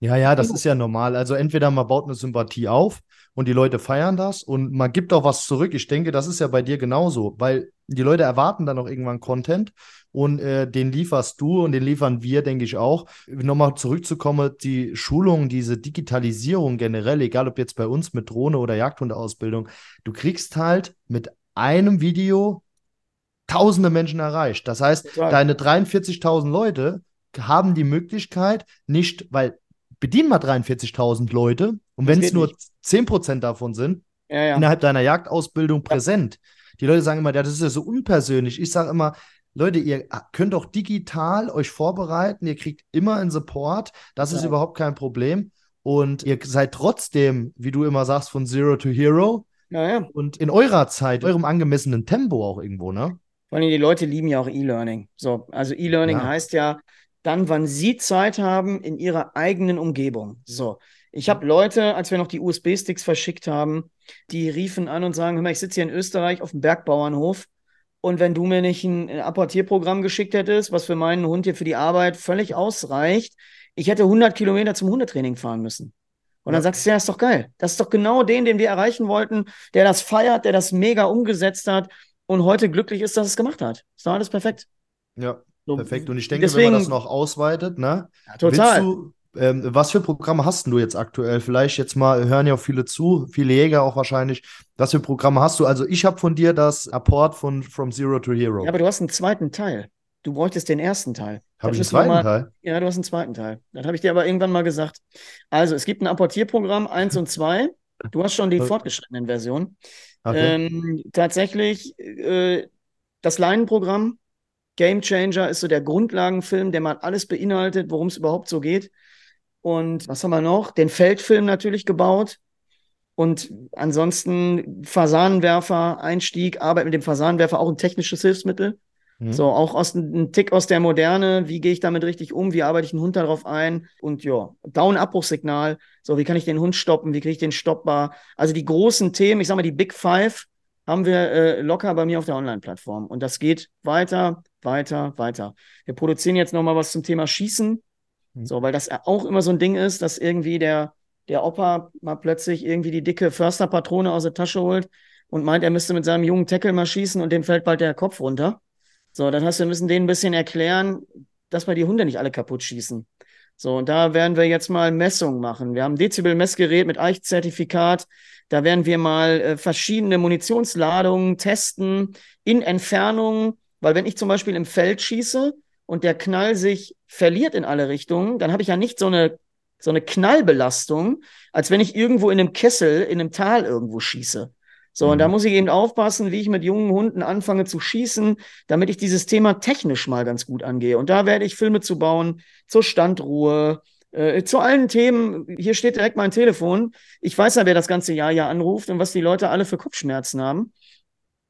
Ja, ja, das ist ja normal. Also entweder man baut eine Sympathie auf und die Leute feiern das und man gibt auch was zurück. Ich denke, das ist ja bei dir genauso, weil die Leute erwarten dann auch irgendwann Content und äh, den lieferst du und den liefern wir, denke ich auch. Nochmal zurückzukommen, die Schulung, diese Digitalisierung generell, egal ob jetzt bei uns mit Drohne oder Jagdhundeausbildung, du kriegst halt mit einem Video tausende Menschen erreicht. Das heißt, Total. deine 43.000 Leute haben die Möglichkeit, nicht, weil bedienen mal 43.000 Leute und wenn es nur nicht. 10% davon sind, ja, ja. innerhalb deiner Jagdausbildung präsent. Die Leute sagen immer, ja, das ist ja so unpersönlich. Ich sage immer, Leute, ihr könnt auch digital euch vorbereiten, ihr kriegt immer einen Support, das ist überhaupt kein Problem. Und ihr seid trotzdem, wie du immer sagst, von Zero to Hero. Und in eurer Zeit, eurem angemessenen Tempo auch irgendwo, ne? Vor allem die Leute lieben ja auch E-Learning. So, also E-Learning heißt ja, dann, wann sie Zeit haben in ihrer eigenen Umgebung. So, ich habe Leute, als wir noch die USB-Sticks verschickt haben, die riefen an und sagen, hör mal, ich sitze hier in Österreich auf dem Bergbauernhof und wenn du mir nicht ein Apportierprogramm geschickt hättest, was für meinen Hund hier für die Arbeit völlig ausreicht, ich hätte 100 Kilometer zum Hundetraining fahren müssen. Und dann sagst du, ja, ist doch geil. Das ist doch genau den, den wir erreichen wollten, der das feiert, der das mega umgesetzt hat und heute glücklich ist, dass es gemacht hat. Ist doch alles perfekt. Ja. So, Perfekt. Und ich denke, deswegen, wenn man das noch ausweitet, ne? Ja, total. Du, ähm, was für Programme hast du jetzt aktuell? Vielleicht jetzt mal, hören ja auch viele zu, viele Jäger auch wahrscheinlich. Was für Programme hast du? Also ich habe von dir das Apport von From Zero to Hero. Ja, aber du hast einen zweiten Teil. Du bräuchtest den ersten Teil. Habe ich einen zweiten mal, Teil? Ja, du hast einen zweiten Teil. Das habe ich dir aber irgendwann mal gesagt. Also, es gibt ein Apportierprogramm 1 und 2. Du hast schon die fortgeschrittenen Versionen. Okay. Ähm, tatsächlich, äh, das Leinenprogramm Game Changer ist so der Grundlagenfilm, der mal alles beinhaltet, worum es überhaupt so geht. Und was haben wir noch? Den Feldfilm natürlich gebaut. Und ansonsten Fasanenwerfer, Einstieg, Arbeit mit dem Fasanenwerfer, auch ein technisches Hilfsmittel. Mhm. So, auch aus ein Tick aus der Moderne. Wie gehe ich damit richtig um? Wie arbeite ich einen Hund darauf ein? Und ja, Down-Abbruchssignal. So, wie kann ich den Hund stoppen? Wie kriege ich den stoppbar? Also die großen Themen, ich sag mal, die Big Five haben wir äh, locker bei mir auf der Online-Plattform. Und das geht weiter weiter, weiter. Wir produzieren jetzt nochmal was zum Thema Schießen. Mhm. So, weil das auch immer so ein Ding ist, dass irgendwie der, der Opa mal plötzlich irgendwie die dicke Försterpatrone aus der Tasche holt und meint, er müsste mit seinem jungen Tackle mal schießen und dem fällt bald der Kopf runter. So, dann heißt, wir müssen denen ein bisschen erklären, dass wir die Hunde nicht alle kaputt schießen. So, und da werden wir jetzt mal Messungen machen. Wir haben ein Dezibel-Messgerät mit Eichzertifikat. Da werden wir mal äh, verschiedene Munitionsladungen testen in Entfernungen weil wenn ich zum Beispiel im Feld schieße und der Knall sich verliert in alle Richtungen, dann habe ich ja nicht so eine, so eine Knallbelastung, als wenn ich irgendwo in einem Kessel, in einem Tal irgendwo schieße. So, mhm. und da mhm. muss ich eben aufpassen, wie ich mit jungen Hunden anfange zu schießen, damit ich dieses Thema technisch mal ganz gut angehe. Und da werde ich Filme zu bauen zur Standruhe, äh, zu allen Themen. Hier steht direkt mein Telefon. Ich weiß ja, wer das ganze Jahr ja anruft und was die Leute alle für Kopfschmerzen haben.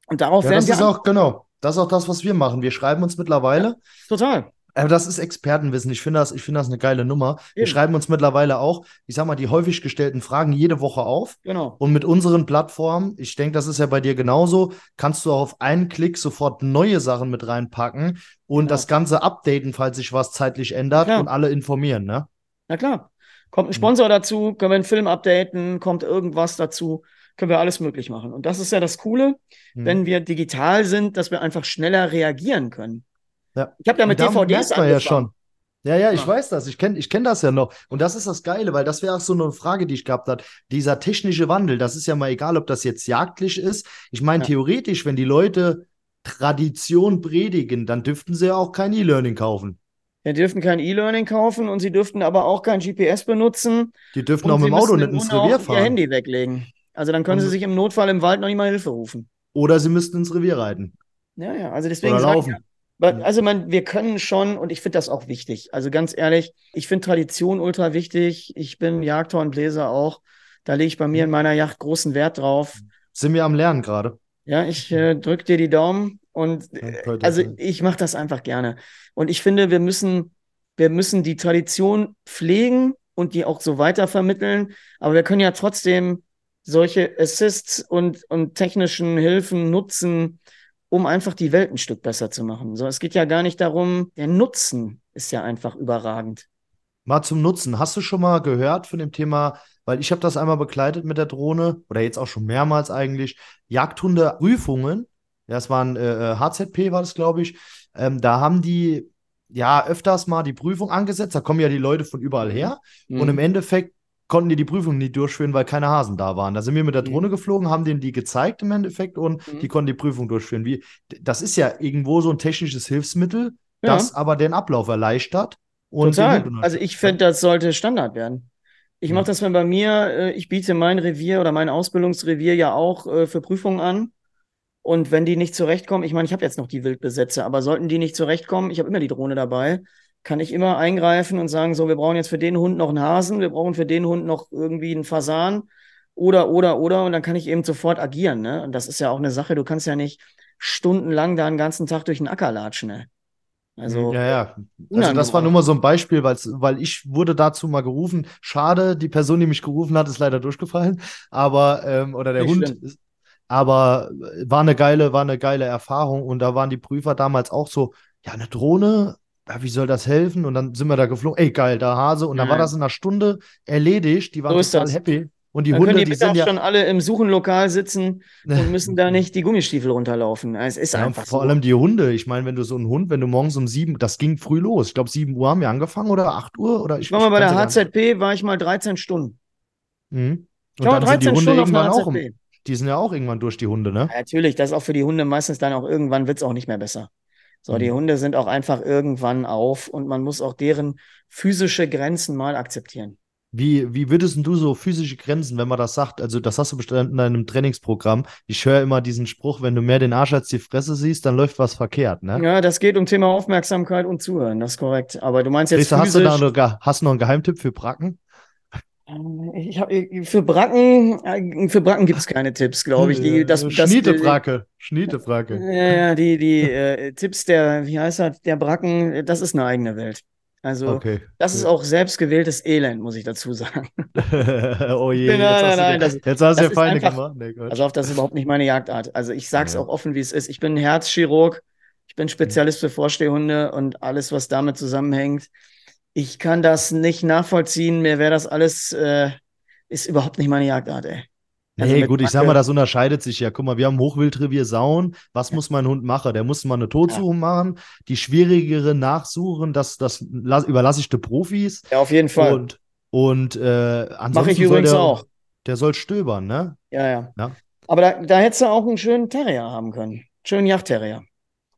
Und darauf ja, werden das wir. Ist auch, genau. Das ist auch das, was wir machen. Wir schreiben uns mittlerweile. Ja, total. Aber das ist Expertenwissen. Ich finde das, ich das eine geile Nummer. Eben. Wir schreiben uns mittlerweile auch, ich sag mal, die häufig gestellten Fragen jede Woche auf. Genau. Und mit unseren Plattformen, ich denke, das ist ja bei dir genauso, kannst du auch auf einen Klick sofort neue Sachen mit reinpacken und genau. das Ganze updaten, falls sich was zeitlich ändert und alle informieren, ne? Na klar. Kommt ein Sponsor dazu, können wir einen Film updaten, kommt irgendwas dazu können wir alles möglich machen. Und das ist ja das Coole, hm. wenn wir digital sind, dass wir einfach schneller reagieren können. Ja. Ich habe ja mit DVDs angefangen. Ja schon. Ja, ja, ich ja. weiß das. Ich kenne ich kenn das ja noch. Und das ist das Geile, weil das wäre auch so eine Frage, die ich gehabt habe. Dieser technische Wandel, das ist ja mal egal, ob das jetzt jagdlich ist. Ich meine, ja. theoretisch, wenn die Leute Tradition predigen, dann dürften sie ja auch kein E-Learning kaufen. Ja, dürften kein E-Learning kaufen und sie dürften aber auch kein GPS benutzen. Die dürften auch mit dem Auto nicht ins Revier fahren. ihr Handy weglegen. Also dann können und sie sich im Notfall im Wald noch nicht mal Hilfe rufen. Oder sie müssten ins Revier reiten. Ja, ja, also deswegen. Oder laufen. Ich, also man, wir können schon, und ich finde das auch wichtig. Also ganz ehrlich, ich finde Tradition ultra wichtig. Ich bin Jagdhorn und Bläser auch. Da lege ich bei mir in meiner Yacht großen Wert drauf. Sind wir am Lernen gerade? Ja, ich äh, drücke dir die Daumen und äh, also ich mache das einfach gerne. Und ich finde, wir müssen, wir müssen die Tradition pflegen und die auch so weitervermitteln. Aber wir können ja trotzdem solche Assists und, und technischen Hilfen nutzen, um einfach die Welt ein Stück besser zu machen. So, es geht ja gar nicht darum, der Nutzen ist ja einfach überragend. Mal zum Nutzen. Hast du schon mal gehört von dem Thema, weil ich habe das einmal begleitet mit der Drohne oder jetzt auch schon mehrmals eigentlich, Jagdhunde-Prüfungen. Ja, es waren äh, HZP, äh, war das, glaube ich. Ähm, da haben die ja öfters mal die Prüfung angesetzt. Da kommen ja die Leute von überall her. Mhm. Und im Endeffekt konnten die die Prüfung nicht durchführen, weil keine Hasen da waren. Da sind wir mit der mhm. Drohne mhm. geflogen, haben denen die gezeigt im Endeffekt und mhm. die konnten die Prüfung durchführen. Wie, das ist ja irgendwo so ein technisches Hilfsmittel, ja. das aber den Ablauf erleichtert. Und Total. Also ich finde, das sollte Standard werden. Ich mache das bei mir, äh, ich biete mein Revier oder mein Ausbildungsrevier ja auch äh, für Prüfungen an. Und wenn die nicht zurechtkommen, ich meine, ich habe jetzt noch die Wildbesätze, aber sollten die nicht zurechtkommen, ich habe immer die Drohne dabei, kann ich immer eingreifen und sagen, so, wir brauchen jetzt für den Hund noch einen Hasen, wir brauchen für den Hund noch irgendwie einen Fasan oder, oder, oder, und dann kann ich eben sofort agieren. Ne? Und das ist ja auch eine Sache, du kannst ja nicht stundenlang da einen ganzen Tag durch den Acker latschen. Ne? Also, ja, ja. Also das war nur mal so ein Beispiel, weil ich wurde dazu mal gerufen. Schade, die Person, die mich gerufen hat, ist leider durchgefallen. Aber, ähm, oder der Nicht Hund. Ist, aber war eine geile, war eine geile Erfahrung. Und da waren die Prüfer damals auch so, ja, eine Drohne, ja, wie soll das helfen? Und dann sind wir da geflogen, ey, geil, da Hase. Und dann war das in einer Stunde erledigt. Die waren so total happy. Und die dann Hunde, können die, die sind ja schon alle im Suchenlokal sitzen und müssen da nicht die Gummistiefel runterlaufen. Es ist ja, einfach vor so. allem die Hunde. Ich meine, wenn du so einen Hund, wenn du morgens um sieben, das ging früh los. Ich glaube, sieben Uhr haben wir angefangen oder acht Uhr oder ich. ich war mal bei der HZP, war ich mal 13 Stunden. Mhm. Und dann sind die Hunde Stunden irgendwann auch. Um, die sind ja auch irgendwann durch die Hunde, ne? Ja, natürlich, das ist auch für die Hunde meistens dann auch irgendwann wird es auch nicht mehr besser. So, mhm. die Hunde sind auch einfach irgendwann auf und man muss auch deren physische Grenzen mal akzeptieren. Wie, wie würdest du so physische Grenzen, wenn man das sagt? Also, das hast du bestimmt in deinem Trainingsprogramm. Ich höre immer diesen Spruch, wenn du mehr den Arsch als die Fresse siehst, dann läuft was verkehrt, ne? Ja, das geht um Thema Aufmerksamkeit und Zuhören, das ist korrekt. Aber du meinst jetzt. Richter, physisch... hast, du da noch, hast du noch einen Geheimtipp für Bracken? Ich hab, für Bracken, äh, für Bracken gibt es keine Tipps, glaube ich. Die, das, Schnietebracke, Schnietebracke. Ja, ja, die, die äh, Tipps der, wie heißt das, der Bracken, das ist eine eigene Welt. Also, okay. das ist auch selbstgewähltes Elend, muss ich dazu sagen. oh je, nein, nein, nein, das, jetzt hast du ja Feinde gemacht. Nee, also, auf das ist überhaupt nicht meine Jagdart. Also, ich sage es ja. auch offen, wie es ist. Ich bin Herzchirurg, ich bin Spezialist für Vorstehhunde und alles, was damit zusammenhängt. Ich kann das nicht nachvollziehen. Mir wäre das alles, äh, ist überhaupt nicht meine Jagdart, ey. Also nee, gut, ich sag mal, das unterscheidet sich ja. Guck mal, wir haben Hochwildrevier Sauen. Was ja. muss mein Hund machen? Der muss mal eine Totsuche ja. machen. Die schwierigere Nachsuchen, das, das überlasse ich den Profis. Ja, auf jeden Fall. Und, und äh, ansonsten Mache ich übrigens der, auch. Der soll stöbern, ne? Ja, ja. ja? Aber da, da hättest du auch einen schönen Terrier haben können. Schönen Yachtterrier.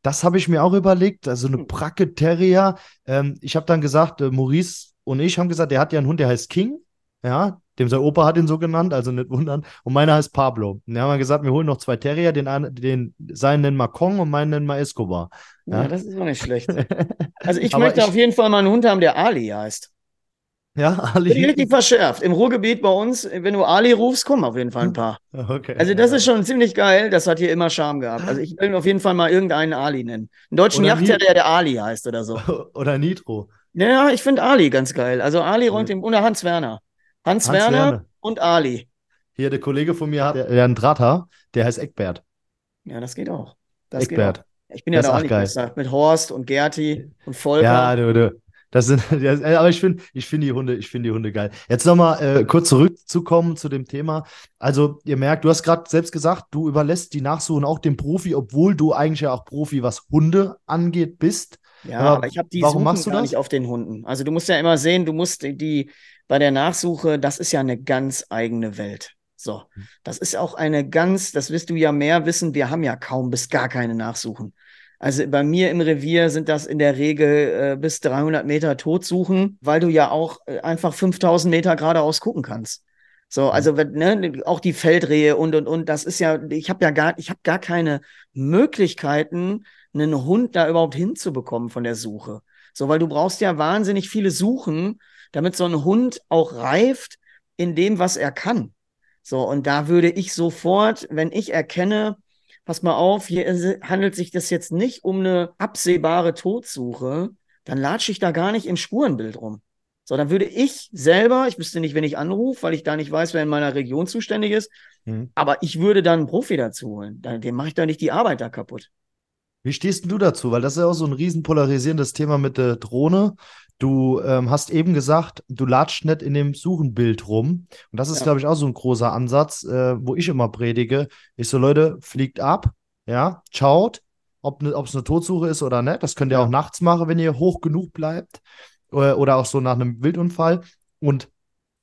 Das habe ich mir auch überlegt. Also eine hm. Bracke Terrier. Ähm, ich habe dann gesagt, äh, Maurice und ich haben gesagt, der hat ja einen Hund, der heißt King. Ja, dem sein Opa hat ihn so genannt, also nicht wundern. Und meiner heißt Pablo. Und dann haben wir gesagt, wir holen noch zwei Terrier, den, den seinen nennen wir Kong und meinen nennen wir Escobar. Ja, ja das ist auch nicht schlecht. Also ich möchte ich, auf jeden Fall mal einen Hund haben, der Ali heißt. Ja, Ali. Bin richtig verschärft. Im Ruhrgebiet bei uns, wenn du Ali rufst, kommen auf jeden Fall ein paar. Okay. Also das ist schon ziemlich geil. Das hat hier immer Charme gehabt. Also ich will auf jeden Fall mal irgendeinen Ali nennen. Einen deutschen Yachtterrier, der Ali heißt oder so. Oder Nitro. Ja, ich finde Ali ganz geil. Also Ali räumt ja. im, oder Hans Werner. Hans, Hans Werner, Werner, und Ali. Hier, der Kollege von mir hat der, einen Drahthaar, der heißt Eckbert. Ja, das geht auch. Das Eckbert. Geht auch. Ich bin ja das da auch nicht geil. besser. Mit Horst und Gerti und Volker. Ja, du, du. Das sind, das, aber ich finde, ich finde die Hunde, ich finde die Hunde geil. Jetzt nochmal äh, kurz zurückzukommen zu dem Thema. Also, ihr merkt, du hast gerade selbst gesagt, du überlässt die Nachsuchen auch dem Profi, obwohl du eigentlich ja auch Profi, was Hunde angeht, bist. Ja, aber, aber ich habe die warum Suchen machst du gar das? nicht auf den Hunden. Also du musst ja immer sehen, du musst die bei der Nachsuche, das ist ja eine ganz eigene Welt. So, hm. das ist auch eine ganz, das wirst du ja mehr wissen, wir haben ja kaum bis gar keine Nachsuchen. Also bei mir im Revier sind das in der Regel äh, bis 300 Meter Totsuchen, weil du ja auch äh, einfach 5000 Meter geradeaus gucken kannst. So, also ne, auch die Feldrehe und und und, das ist ja, ich habe ja gar, ich habe gar keine Möglichkeiten, einen Hund da überhaupt hinzubekommen von der Suche. So, weil du brauchst ja wahnsinnig viele Suchen, damit so ein Hund auch reift in dem, was er kann. So, und da würde ich sofort, wenn ich erkenne, pass mal auf, hier handelt sich das jetzt nicht um eine absehbare Todsuche, dann latsche ich da gar nicht im Spurenbild rum. So, dann würde ich selber, ich wüsste nicht, wenn ich anrufe, weil ich da nicht weiß, wer in meiner Region zuständig ist, mhm. aber ich würde dann einen Profi dazu holen. Dem mache ich da nicht die Arbeit da kaputt. Wie stehst du dazu? Weil das ist ja auch so ein riesen polarisierendes Thema mit der Drohne. Du ähm, hast eben gesagt, du latscht nicht in dem Suchenbild rum. Und das ist, ja. glaube ich, auch so ein großer Ansatz, äh, wo ich immer predige. Ich so, Leute, fliegt ab, ja, schaut, ob ne, es eine Todsuche ist oder nicht. Das könnt ihr ja. auch nachts machen, wenn ihr hoch genug bleibt. Oder, äh, oder auch so nach einem Wildunfall. Und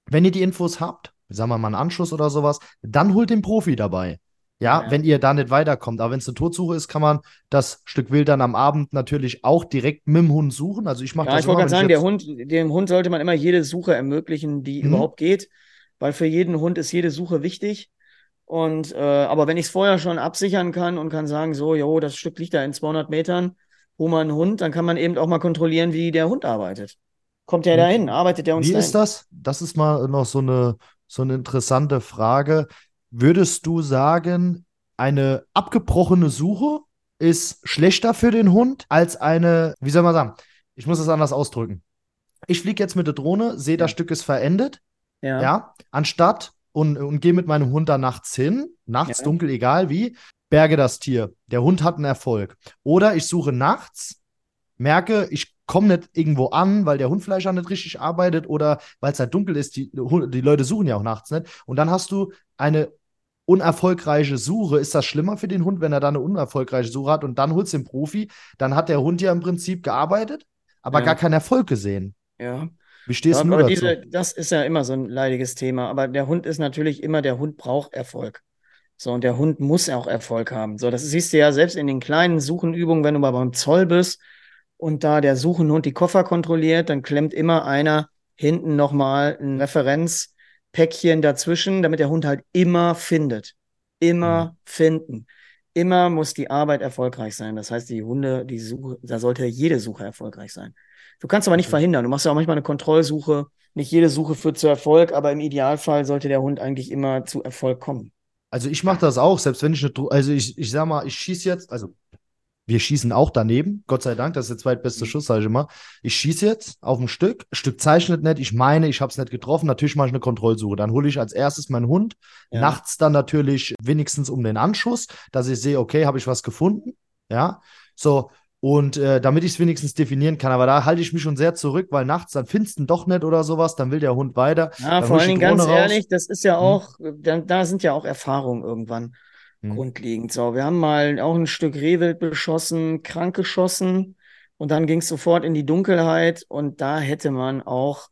wenn ihr die Infos habt, sagen wir mal einen Anschluss oder sowas, dann holt den Profi dabei. Ja, ja, wenn ihr da nicht weiterkommt. Aber wenn es eine Totsuche ist, kann man das Stück Wild dann am Abend natürlich auch direkt mit dem Hund suchen. Also ich mache ja, das. Ich wollte gerade sagen, der Hund, dem Hund sollte man immer jede Suche ermöglichen, die mhm. überhaupt geht, weil für jeden Hund ist jede Suche wichtig. Und äh, aber wenn ich es vorher schon absichern kann und kann sagen, so, jo, das Stück liegt da in 200 Metern, hol mal einen Hund, dann kann man eben auch mal kontrollieren, wie der Hund arbeitet. Kommt der dahin? Arbeitet der uns Wie dahin? ist das? Das ist mal noch so eine so eine interessante Frage. Würdest du sagen, eine abgebrochene Suche ist schlechter für den Hund als eine, wie soll man sagen, ich muss das anders ausdrücken. Ich fliege jetzt mit der Drohne, sehe, das Stück ist verendet. Ja. ja anstatt und, und gehe mit meinem Hund da nachts hin, nachts ja. dunkel, egal wie, berge das Tier. Der Hund hat einen Erfolg. Oder ich suche nachts, merke, ich komme nicht irgendwo an, weil der Hund vielleicht auch nicht richtig arbeitet oder weil es halt dunkel ist. Die, die Leute suchen ja auch nachts nicht. Und dann hast du eine unerfolgreiche Suche, ist das schlimmer für den Hund, wenn er da eine unerfolgreiche Suche hat und dann holst du den Profi, dann hat der Hund ja im Prinzip gearbeitet, aber ja. gar keinen Erfolg gesehen. Ja. Wie stehst ja, du dazu? Diese, das ist ja immer so ein leidiges Thema, aber der Hund ist natürlich immer, der Hund braucht Erfolg. So, und der Hund muss auch Erfolg haben. So, das siehst du ja selbst in den kleinen Suchenübungen, wenn du mal beim Zoll bist und da der Suchenhund die Koffer kontrolliert, dann klemmt immer einer hinten nochmal ein Referenz Päckchen dazwischen, damit der Hund halt immer findet. Immer mhm. finden. Immer muss die Arbeit erfolgreich sein. Das heißt, die Hunde, die Suche, da sollte jede Suche erfolgreich sein. Du kannst aber nicht mhm. verhindern. Du machst ja auch manchmal eine Kontrollsuche. Nicht jede Suche führt zu Erfolg, aber im Idealfall sollte der Hund eigentlich immer zu Erfolg kommen. Also ich mache das auch, selbst wenn ich eine, also ich, ich sag mal, ich schieße jetzt, also wir schießen auch daneben, Gott sei Dank, das ist der zweitbeste mhm. Schuss, sage ich immer. Ich schieße jetzt auf ein Stück, Stück zeichnet nicht, ich meine, ich habe es nicht getroffen, natürlich mache ich eine Kontrollsuche. Dann hole ich als erstes meinen Hund, ja. nachts dann natürlich wenigstens um den Anschuss, dass ich sehe, okay, habe ich was gefunden, ja, so, und äh, damit ich es wenigstens definieren kann, aber da halte ich mich schon sehr zurück, weil nachts dann findest du doch nicht oder sowas, dann will der Hund weiter. Ja, vor allen Dingen ganz raus. ehrlich, das ist ja hm. auch, hm. da, da sind ja auch Erfahrungen irgendwann mhm. grundlegend. So, wir haben mal auch ein Stück Rehwild beschossen, krank geschossen und dann ging es sofort in die Dunkelheit und da hätte man auch,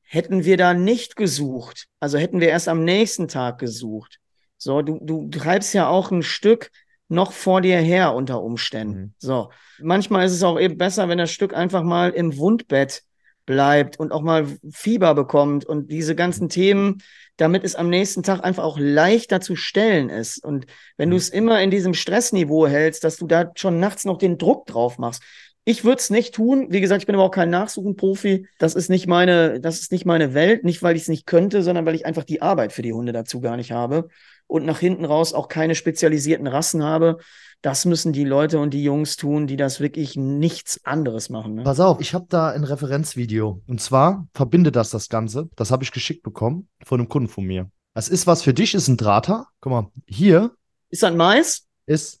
hätten wir da nicht gesucht, also hätten wir erst am nächsten Tag gesucht. So, du, du treibst ja auch ein Stück noch vor dir her unter Umständen. Mhm. So, manchmal ist es auch eben besser, wenn das Stück einfach mal im Wundbett bleibt und auch mal Fieber bekommt und diese ganzen Themen, damit es am nächsten Tag einfach auch leichter zu stellen ist. Und wenn du mhm. es immer in diesem Stressniveau hältst, dass du da schon nachts noch den Druck drauf machst. Ich würde es nicht tun. Wie gesagt, ich bin aber auch kein Nachsuchenprofi. Das ist nicht meine, das ist nicht meine Welt. Nicht, weil ich es nicht könnte, sondern weil ich einfach die Arbeit für die Hunde dazu gar nicht habe und nach hinten raus auch keine spezialisierten Rassen habe. Das müssen die Leute und die Jungs tun, die das wirklich nichts anderes machen. Ne? Pass auf, ich habe da ein Referenzvideo. Und zwar verbindet das das Ganze. Das habe ich geschickt bekommen von einem Kunden von mir. Das ist was für dich, ist ein Drahter. Guck mal, hier. Ist das ein Mais? Ist.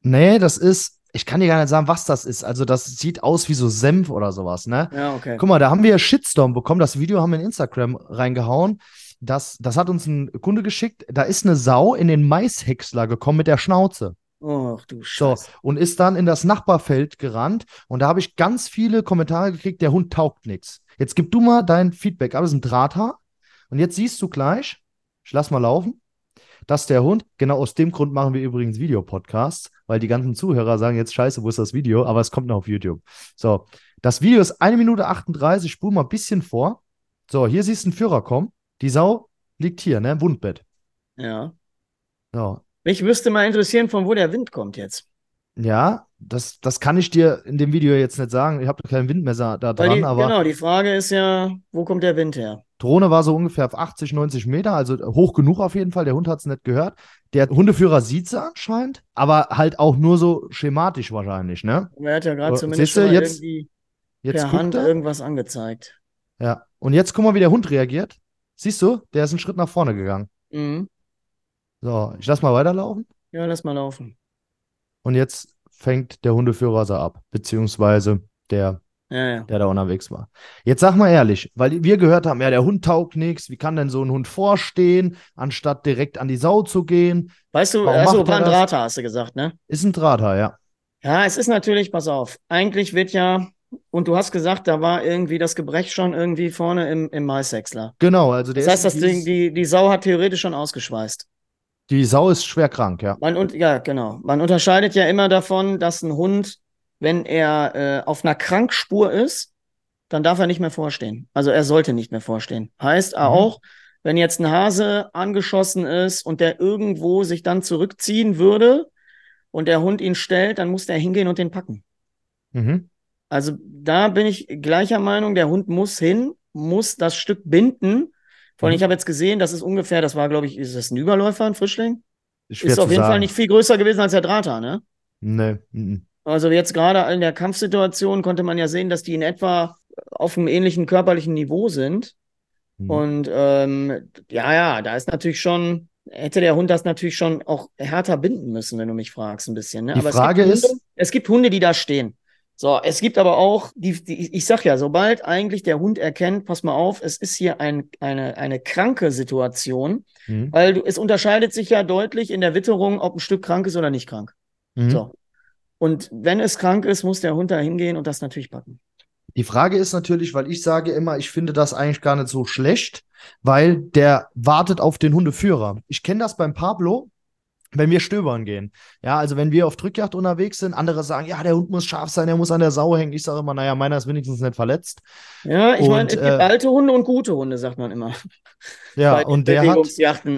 Nee, das ist. Ich kann dir gar nicht sagen, was das ist. Also, das sieht aus wie so Senf oder sowas, ne? Ja, okay. Guck mal, da haben wir Shitstorm bekommen. Das Video haben wir in Instagram reingehauen. Das, das hat uns ein Kunde geschickt. Da ist eine Sau in den Maishäcksler gekommen mit der Schnauze. Ach du Scheiße. So, und ist dann in das Nachbarfeld gerannt und da habe ich ganz viele Kommentare gekriegt, der Hund taugt nichts. Jetzt gib du mal dein Feedback. Aber es ist ein Drahthaar. Und jetzt siehst du gleich, ich lass mal laufen, dass der Hund, genau aus dem Grund machen wir übrigens Videopodcasts, weil die ganzen Zuhörer sagen jetzt, scheiße, wo ist das Video? Aber es kommt noch auf YouTube. So, das Video ist 1 Minute 38, spul mal ein bisschen vor. So, hier siehst du einen Führer kommen. Die Sau liegt hier, ne, im Wundbett. Ja. So. Mich müsste mal interessieren, von wo der Wind kommt jetzt. Ja, das, das kann ich dir in dem Video jetzt nicht sagen. Ich habe kein Windmesser da dran, die, aber. Genau, die Frage ist ja, wo kommt der Wind her? Drohne war so ungefähr auf 80, 90 Meter, also hoch genug auf jeden Fall. Der Hund hat es nicht gehört. Der Hundeführer sieht es anscheinend, aber halt auch nur so schematisch wahrscheinlich, ne? Er hat ja gerade Oh, zumindest du, jetzt- irgendwie Jetzt per Hand er. irgendwas angezeigt. Ja. Und jetzt guck mal, wie der Hund reagiert. Siehst du, der ist einen Schritt nach vorne gegangen. Mhm. So, ich lass mal weiterlaufen. Ja, lass mal laufen. Und jetzt fängt der Hundeführer so ab, beziehungsweise der, Ja, ja. der da unterwegs war. Jetzt sag mal ehrlich, weil wir gehört haben, ja, der Hund taugt nichts. Wie kann denn so ein Hund vorstehen, anstatt direkt an die Sau zu gehen? Weißt du, Warum also er das? Pandrata hast du gesagt, ne? Ist ein Drahthaar, ja. Ja, es ist natürlich, pass auf, eigentlich wird ja, und du hast gesagt, da war irgendwie das Gebrech schon irgendwie vorne im, im Maishäcksler. Genau, also der Das heißt, ist, das Ding, die, die Sau hat theoretisch schon ausgeschweißt. Die Sau ist schwer krank, ja. Man und ja, genau. Man unterscheidet ja immer davon, dass ein Hund, wenn er äh, auf einer Krankspur ist, dann darf er nicht mehr vorstehen. Also er sollte nicht mehr vorstehen. Heißt Mhm. auch, wenn jetzt ein Hase angeschossen ist und der irgendwo sich dann zurückziehen würde und der Hund ihn stellt, dann muss der hingehen und den packen. Mhm. Also da bin ich gleicher Meinung, der Hund muss hin, muss das Stück binden. Vor allem, Mhm. ich habe jetzt gesehen, das ist ungefähr, das war, glaube ich, ist das ein Überläufer, ein Frischling? Ist zu auf jeden sagen. Fall nicht viel größer gewesen als der Drahter, ne? Nee. mhm. Also jetzt gerade in der Kampfsituation konnte man ja sehen, dass die in etwa auf einem ähnlichen körperlichen Niveau sind. Mhm. Und ähm, ja, ja, da ist natürlich schon, hätte der Hund das natürlich schon auch härter binden müssen, wenn du mich fragst, ein bisschen. Ne? Die Aber Frage es ist- Hunde, es gibt Hunde, die da stehen. So, es gibt aber auch, die, die, ich sag ja, sobald eigentlich der Hund erkennt, pass mal auf, es ist hier ein, eine, eine kranke Situation, Mhm. weil du, es unterscheidet sich ja deutlich in der Witterung, ob ein Stück krank ist oder nicht krank. Mhm. So. Und wenn es krank ist, muss der Hund da hingehen und das natürlich packen. Die Frage ist natürlich, weil ich sage immer, ich finde das eigentlich gar nicht so schlecht, weil der wartet auf den Hundeführer. Ich kenne das beim Pablo, wenn wir stöbern gehen. Ja, also wenn wir auf Drückjagd unterwegs sind, andere sagen, ja, der Hund muss scharf sein, der muss an der Sau hängen. Ich sage immer, naja, meiner ist wenigstens nicht verletzt. Ja, ich meine, es gibt äh, alte Hunde und gute Hunde, sagt man immer. Ja, bei und der hat.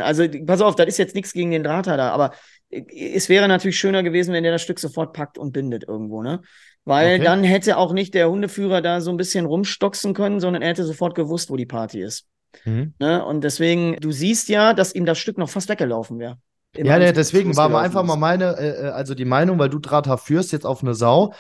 Also, pass auf, das ist jetzt nichts gegen den Drahter da, aber äh, es wäre natürlich schöner gewesen, wenn der das Stück sofort packt und bindet irgendwo, ne? Weil Okay. dann hätte auch nicht der Hundeführer da so ein bisschen rumstoxen können, sondern er hätte sofort gewusst, wo die Party ist. Mhm. Ne? Und deswegen, du siehst ja, dass ihm das Stück noch fast weggelaufen wäre. Ja, Anflug deswegen war mal einfach mal meine, äh, äh, also die Meinung, weil du Drahthaar führst jetzt auf eine Sau.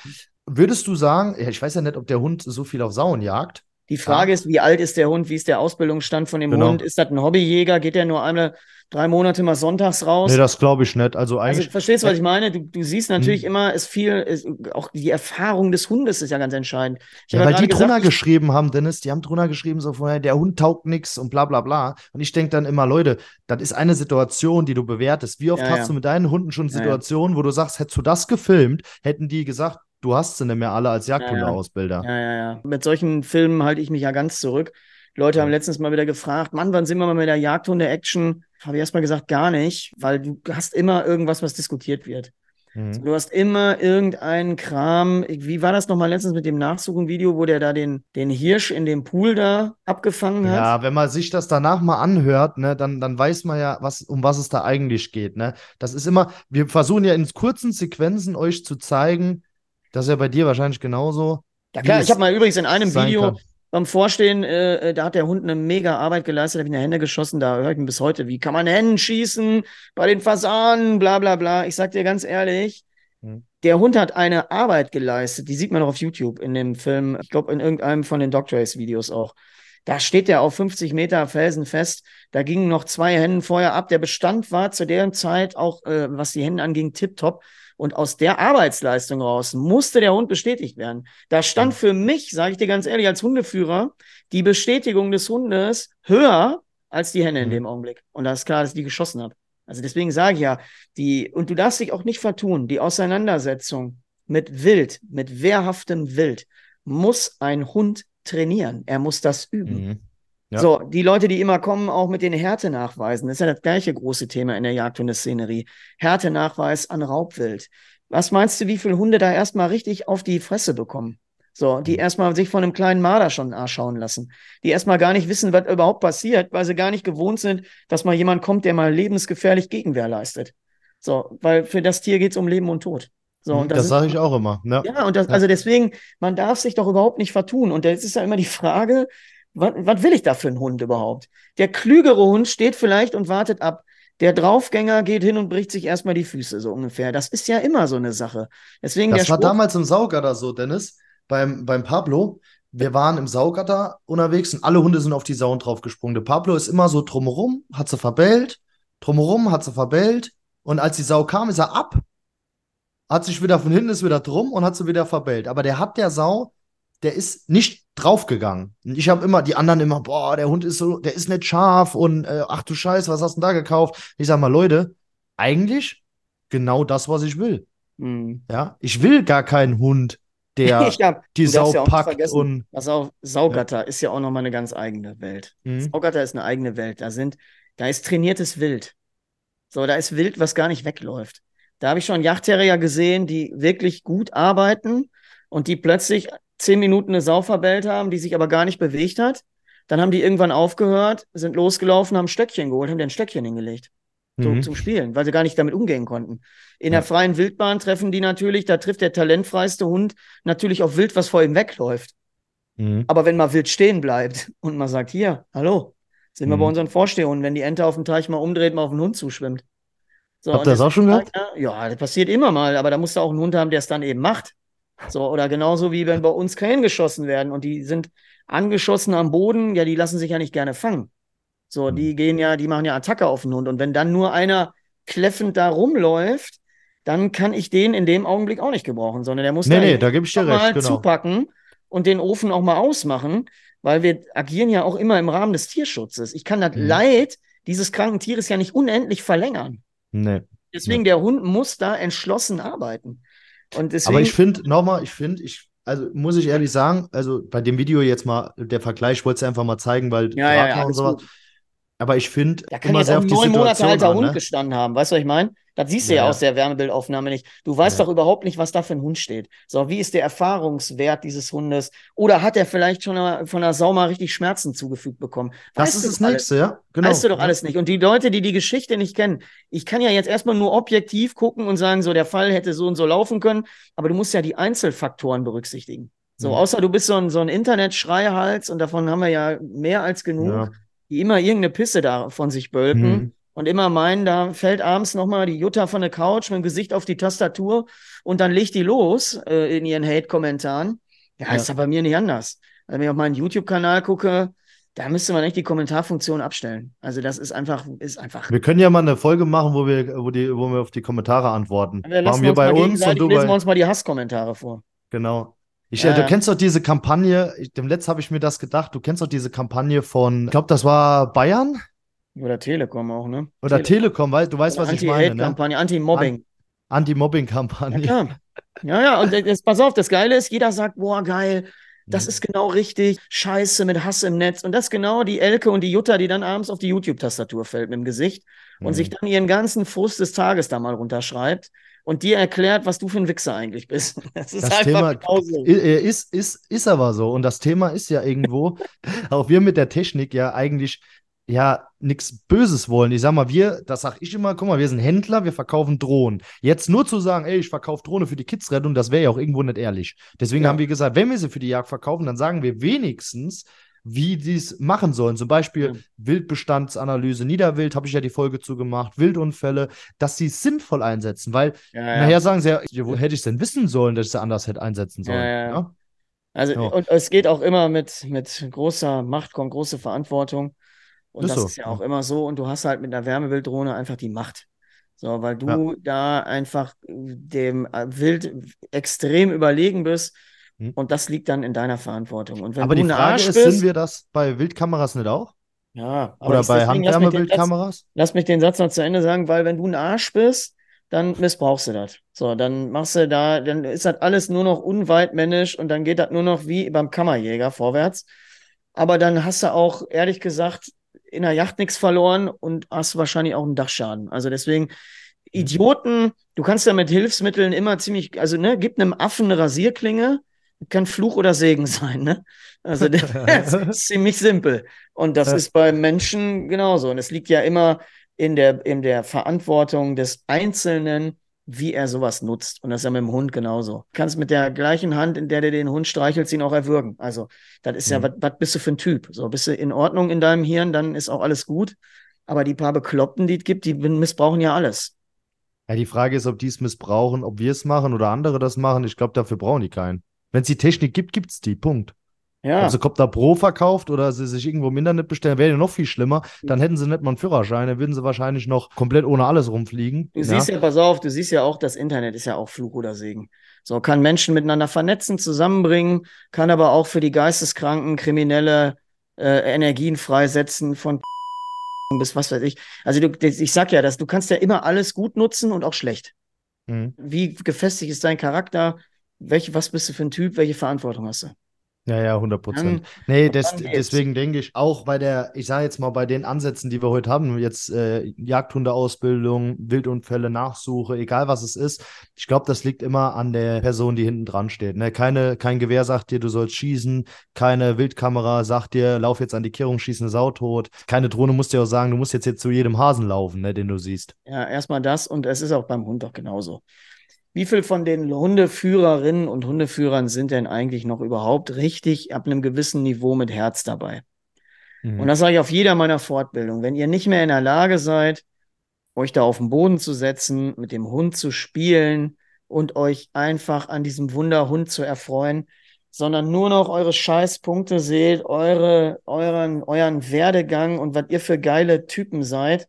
Würdest du sagen, ja, ich weiß ja nicht, ob der Hund so viel auf Sauen jagt. Die Frage ist, wie alt ist der Hund? Wie ist der Ausbildungsstand von dem Genau. Hund? Ist das ein Hobbyjäger? Geht der nur einmal drei Monate mal sonntags raus? Nee, das glaube ich nicht. Also Also eigentlich, verstehst du, was ich meine? Du, du siehst natürlich Hm. immer, es viel, es, auch die Erfahrung des Hundes ist ja ganz entscheidend. Ja, weil die drunter gesagt, ich- geschrieben haben, Dennis, die haben drunter geschrieben, so vorher, der Hund taugt nix und bla bla bla. Und ich denke dann immer, Leute, das ist eine Situation, die du bewertest. Wie oft Ja, hast ja. du mit deinen Hunden schon. Situationen, wo du sagst, hättest du das gefilmt, hätten die gesagt, du hast sie nicht mehr alle als Ja, ja. Jagdhundeausbilder. Ja, ja, ja. Mit solchen Filmen halte ich mich ja ganz zurück. Leute haben letztens mal wieder gefragt, Mann, wann sind wir mal mit der Jagdhunde-Action? Habe ich erstmal gesagt, gar nicht, weil du hast immer irgendwas, was diskutiert wird. Mhm. Du hast immer irgendeinen Kram. Wie war das nochmal letztens mit dem Nachsuchen-Video, wo der da den, den Hirsch in dem Pool da abgefangen hat? Ja, wenn man sich das danach mal anhört, ne, dann, dann weiß man ja, was, um was es da eigentlich geht. Ne? Das ist immer, wir versuchen ja in kurzen Sequenzen euch zu zeigen, das ist ja bei dir wahrscheinlich genauso. Ja klar, ich habe mal übrigens in einem Video kann. Beim Vorstehen, äh, äh, da hat der Hund eine mega Arbeit geleistet, habe ich in die Hände geschossen, da höre ich ihn bis heute. Wie kann man Hennen schießen bei den Fasanen, bla bla bla. Ich sag dir ganz ehrlich, Hm. der Hund hat eine Arbeit geleistet, die sieht man auch auf YouTube in dem Film, ich glaube in irgendeinem von den Dog Race Videos auch. Da steht der auf 50 Meter Felsen fest. Da gingen noch zwei Hennen vorher ab. Der Bestand war zu der Zeit auch, äh, was die Hennen anging, tipptopp. Und aus der Arbeitsleistung raus musste der Hund bestätigt werden. Da stand für mich, sage ich dir ganz ehrlich, als Hundeführer, die Bestätigung des Hundes höher als die Henne in Mhm. dem Augenblick. Und da ist klar, dass ich die geschossen habe. Also deswegen sage ich ja, die, und du darfst dich auch nicht vertun, die Auseinandersetzung mit Wild, mit wehrhaftem Wild, muss ein Hund trainieren. Er muss das üben. Mhm. Ja. So, die Leute, die immer kommen, auch mit den Härtenachweisen, das ist ja das gleiche große Thema in der Jagdhundeszenerie. Härtenachweis an Raubwild. Was meinst du, wie viele Hunde da erstmal richtig auf die Fresse bekommen? So, die mhm. erstmal sich von einem kleinen Marder schon schauen lassen. Die erstmal gar nicht wissen, was überhaupt passiert, weil sie gar nicht gewohnt sind, dass mal jemand kommt, der mal lebensgefährlich Gegenwehr leistet. So, weil für das Tier geht es um Leben und Tod. So, und das, das sage ich auch immer. Ja, ja und das, also deswegen, man darf sich doch überhaupt nicht vertun. Und jetzt ist ja immer die Frage, was, was will ich da für einen Hund überhaupt? Der klügere Hund steht vielleicht und wartet ab. Der Draufgänger geht hin und bricht sich erstmal die Füße, so ungefähr. Das ist ja immer so eine Sache. Deswegen das war damals im Saugatter so, Dennis, beim, beim Pablo. Wir waren im Saugatter unterwegs und alle Hunde sind auf die Sauen draufgesprungen. Der Pablo ist immer so drumherum, hat sie verbellt, drumherum hat sie verbellt. Und als die Sau kam, ist er ab hat sich wieder von hinten ist wieder drum und hat sie wieder verbellt. Aber der hat der Sau, der ist nicht draufgegangen. Und ich habe immer, die anderen immer, boah, der Hund ist so, der ist nicht scharf und äh, ach du Scheiße, was hast du denn da gekauft? Ich sag mal, Leute, eigentlich genau das, was ich will. Mhm. Ja, ich will gar keinen Hund, der hab, die Sau ja packt und. Pass auf, Saugatter ja. ist ja auch nochmal eine ganz eigene Welt. Mhm. Saugatter ist eine eigene Welt. Da sind, da ist trainiertes Wild. So, da ist Wild, was gar nicht wegläuft. Da habe ich schon Yachtterrier gesehen, die wirklich gut arbeiten und die plötzlich zehn Minuten eine Sau verbellt haben, die sich aber gar nicht bewegt hat. Dann haben die irgendwann aufgehört, sind losgelaufen, haben ein Stöckchen geholt, haben dir ein Stöckchen hingelegt. So, mhm. zum Spielen, weil sie gar nicht damit umgehen konnten. In ja. der freien Wildbahn treffen die natürlich, da trifft der talentfreiste Hund natürlich auf Wild, was vor ihm wegläuft. Mhm. Aber wenn mal Wild stehen bleibt und man sagt, hier, hallo, sind mhm. wir bei unseren Vorstehhunden, wenn die Ente auf dem Teich mal umdreht, mal auf den Hund zuschwimmt. So, Habt ihr das auch schon gehabt? Ja, das passiert immer mal, aber da musst du auch einen Hund haben, der es dann eben macht. So, oder genauso wie wenn bei uns Krähen geschossen werden und die sind angeschossen am Boden, ja, die lassen sich ja nicht gerne fangen. So, hm. die gehen ja, die machen ja Attacke auf den Hund. Und wenn dann nur einer kläffend da rumläuft, dann kann ich den in dem Augenblick auch nicht gebrauchen, sondern der muss nee, da, nee, da recht, genau. zupacken und den Ofen auch mal ausmachen, weil wir agieren ja auch immer im Rahmen des Tierschutzes. Ich kann das mhm. Leid dieses kranken Tieres ja nicht unendlich verlängern. Nee. Deswegen, nee. der Hund muss da entschlossen arbeiten. Und deswegen, Aber ich finde, nochmal, ich finde, ich, also muss ich ehrlich sagen, also bei dem Video jetzt mal, der Vergleich, ich wollte es einfach mal zeigen, weil ja, ja, ja, und sowas. Gut. Aber ich finde, da kann jetzt auch neun Monate alter an, Hund ne? gestanden haben. Weißt du, was ich meine? Das siehst du ja, ja, aus der Wärmebildaufnahme nicht. Du weißt ja. doch überhaupt nicht, was da für ein Hund steht. So, wie ist der Erfahrungswert dieses Hundes? Oder hat er vielleicht schon von der Sau mal richtig Schmerzen zugefügt bekommen? Weißt das ist das Nächste, ja. Genau. Weißt du doch alles nicht. Und die Leute, die die Geschichte nicht kennen, ich kann ja jetzt erstmal nur objektiv gucken und sagen, so der Fall hätte so und so laufen können, aber du musst ja die Einzelfaktoren berücksichtigen. So, mhm. außer du bist so ein, so ein Internet-Schreihals und davon haben wir ja mehr als genug, die immer irgendeine Pisse da von sich bölken. Mhm und immer meinen, da fällt abends nochmal die Jutta von der Couch mit dem Gesicht auf die Tastatur und dann legt die los äh, in ihren Hate-Kommentaren. Ja, ja, ist ja bei mir nicht anders. Also wenn ich auf meinen YouTube-Kanal gucke, da müsste man echt die Kommentarfunktion abstellen. Also das ist einfach, ist einfach. Wir können ja mal eine Folge machen, wo wir, wo die, wo wir auf die Kommentare antworten. Wir machen wir bei uns und du lesen wir uns mal die Hasskommentare vor. Genau. Ich, ja, du kennst doch diese Kampagne, dem Letzt habe ich mir das gedacht, du kennst doch diese Kampagne von, ich glaube, das war Bayern, oder Telekom auch, ne? Oder Telekom, Telekom weil du weißt, was ich meine. Ne? Anti-Hate-Kampagne, ne? Anti-Mobbing. Anti-Mobbing-Kampagne. Ja, ja, ja, und das, pass auf, das Geile ist, jeder sagt, boah, geil, das mhm. ist genau richtig, scheiße mit Hass im Netz. Und das ist genau die Elke und die Jutta, die dann abends auf die YouTube-Tastatur fällt mit dem Gesicht mhm. und sich dann ihren ganzen Frust des Tages da mal runterschreibt und dir erklärt, was du für ein Wichser eigentlich bist. Das ist das einfach Thema genauso. Ist, ist, ist aber so. Und das Thema ist ja irgendwo, auch wir mit der Technik ja eigentlich ja nichts Böses wollen. Ich sag mal, wir, das sag ich immer, guck mal, wir sind Händler, wir verkaufen Drohnen. Jetzt nur zu sagen, ey, ich verkaufe Drohne für die Kidsrettung, das wäre ja auch irgendwo nicht ehrlich. Deswegen ja. haben wir gesagt, wenn wir sie für die Jagd verkaufen, dann sagen wir wenigstens, wie die es machen sollen. Zum Beispiel ja. Wildbestandsanalyse, Niederwild, habe ich ja die Folge zugemacht, Wildunfälle, dass sie es sinnvoll einsetzen, weil ja, nachher sagen sie ja, wo hätte ich es denn wissen sollen, dass ich sie anders hätte einsetzen sollen. Also, und es geht auch immer mit, mit großer Macht kommt große Verantwortung. Und das, das so. ist ja auch immer so. Und du hast halt mit einer Wärmebilddrohne einfach die Macht. So, weil du ja. da einfach dem äh, Wild extrem überlegen bist. Hm. Und das liegt dann in deiner Verantwortung. Und wenn Aber die Frage ist, bist, sind wir das bei Wildkameras nicht auch? Ja, Oder bei Handwärmebildkameras? Lass mich den Satz noch zu Ende sagen, weil wenn du ein Arsch bist, dann missbrauchst du das. So, dann machst du da, dann ist das alles nur noch unweitmännisch und dann geht das nur noch wie beim Kammerjäger vorwärts. Aber dann hast du auch, ehrlich gesagt, in der Yacht nichts verloren und hast wahrscheinlich auch einen Dachschaden. Also deswegen, Idioten, du kannst ja mit Hilfsmitteln immer ziemlich, also ne, gib einem Affen eine Rasierklinge, kann Fluch oder Segen sein, ne? Also das ist ziemlich simpel. Und das ist bei Menschen genauso. Und es liegt ja immer in der, in der Verantwortung des Einzelnen, wie er sowas nutzt. Und das ist ja mit dem Hund genauso. Du kannst mit der gleichen Hand, in der du den Hund streichelst, ihn auch erwürgen. Also, das ist mhm. ja, was bist du für ein Typ? So, bist du in Ordnung in deinem Hirn, dann ist auch alles gut. Aber die paar Bekloppten, die es gibt, die missbrauchen ja alles. Ja, die Frage ist, ob die es missbrauchen, ob wir es machen oder andere das machen. Ich glaube, dafür brauchen die keinen. Wenn es die Technik gibt, gibt es die. Punkt. Ja. Ob sie Copter Pro verkauft oder sie sich irgendwo im Internet bestellen, wäre ja noch viel schlimmer. Dann hätten sie nicht mal einen Führerschein, dann würden sie wahrscheinlich noch komplett ohne alles rumfliegen. Du ja. siehst ja, pass auf, du siehst ja auch, das Internet ist ja auch Fluch oder Segen. So, kann Menschen miteinander vernetzen, zusammenbringen, kann aber auch für die Geisteskranken kriminelle äh, Energien freisetzen von bis was weiß ich. Also du, ich sag ja, dass du kannst ja immer alles gut nutzen und auch schlecht. Mhm. Wie gefestigt ist dein Charakter? Welche, was bist du für ein Typ? Welche Verantwortung hast du? Ja, ja, 100 Prozent. Nee, des, deswegen denke ich, auch bei der, ich sage jetzt mal, bei den Ansätzen, die wir heute haben, jetzt äh, Jagdhundeausbildung, Wildunfälle, Nachsuche, egal was es ist, ich glaube, das liegt immer an der Person, die hinten dran steht. Ne? Keine, kein Gewehr sagt dir, du sollst schießen, keine Wildkamera sagt dir, lauf jetzt an die Kehrung, schieß eine Sau tot. Keine Drohne muss dir auch sagen, du musst jetzt, jetzt zu jedem Hasen laufen, ne, den du siehst. Ja, erstmal das und es ist auch beim Hund doch genauso wie viel von den Hundeführerinnen und Hundeführern sind denn eigentlich noch überhaupt richtig ab einem gewissen Niveau mit Herz dabei? Mhm. Und das sage ich auf jeder meiner Fortbildungen. Wenn ihr nicht mehr in der Lage seid, euch da auf den Boden zu setzen, mit dem Hund zu spielen und euch einfach an diesem Wunderhund zu erfreuen, sondern nur noch eure Scheißpunkte seht, eure, euren, euren Werdegang und was ihr für geile Typen seid,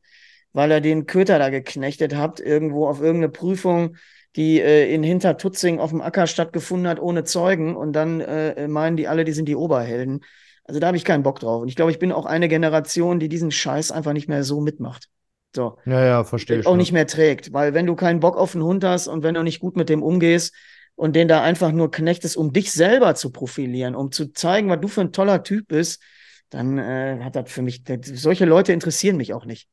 weil ihr den Köter da geknechtet habt, irgendwo auf irgendeine Prüfung, die äh, in Hintertutzing auf dem Acker stattgefunden hat, ohne Zeugen. Und dann äh, meinen die alle, die sind die Oberhelden. Also da habe ich keinen Bock drauf. Und ich glaube, ich bin auch eine Generation, die diesen Scheiß einfach nicht mehr so mitmacht. So. Ja, ja, verstehe ich. Auch nicht mehr trägt. Weil wenn du keinen Bock auf einen Hund hast und wenn du nicht gut mit dem umgehst und den da einfach nur knechtest, um dich selber zu profilieren, um zu zeigen, was du für ein toller Typ bist, dann äh, hat das für mich, solche Leute interessieren mich auch nicht.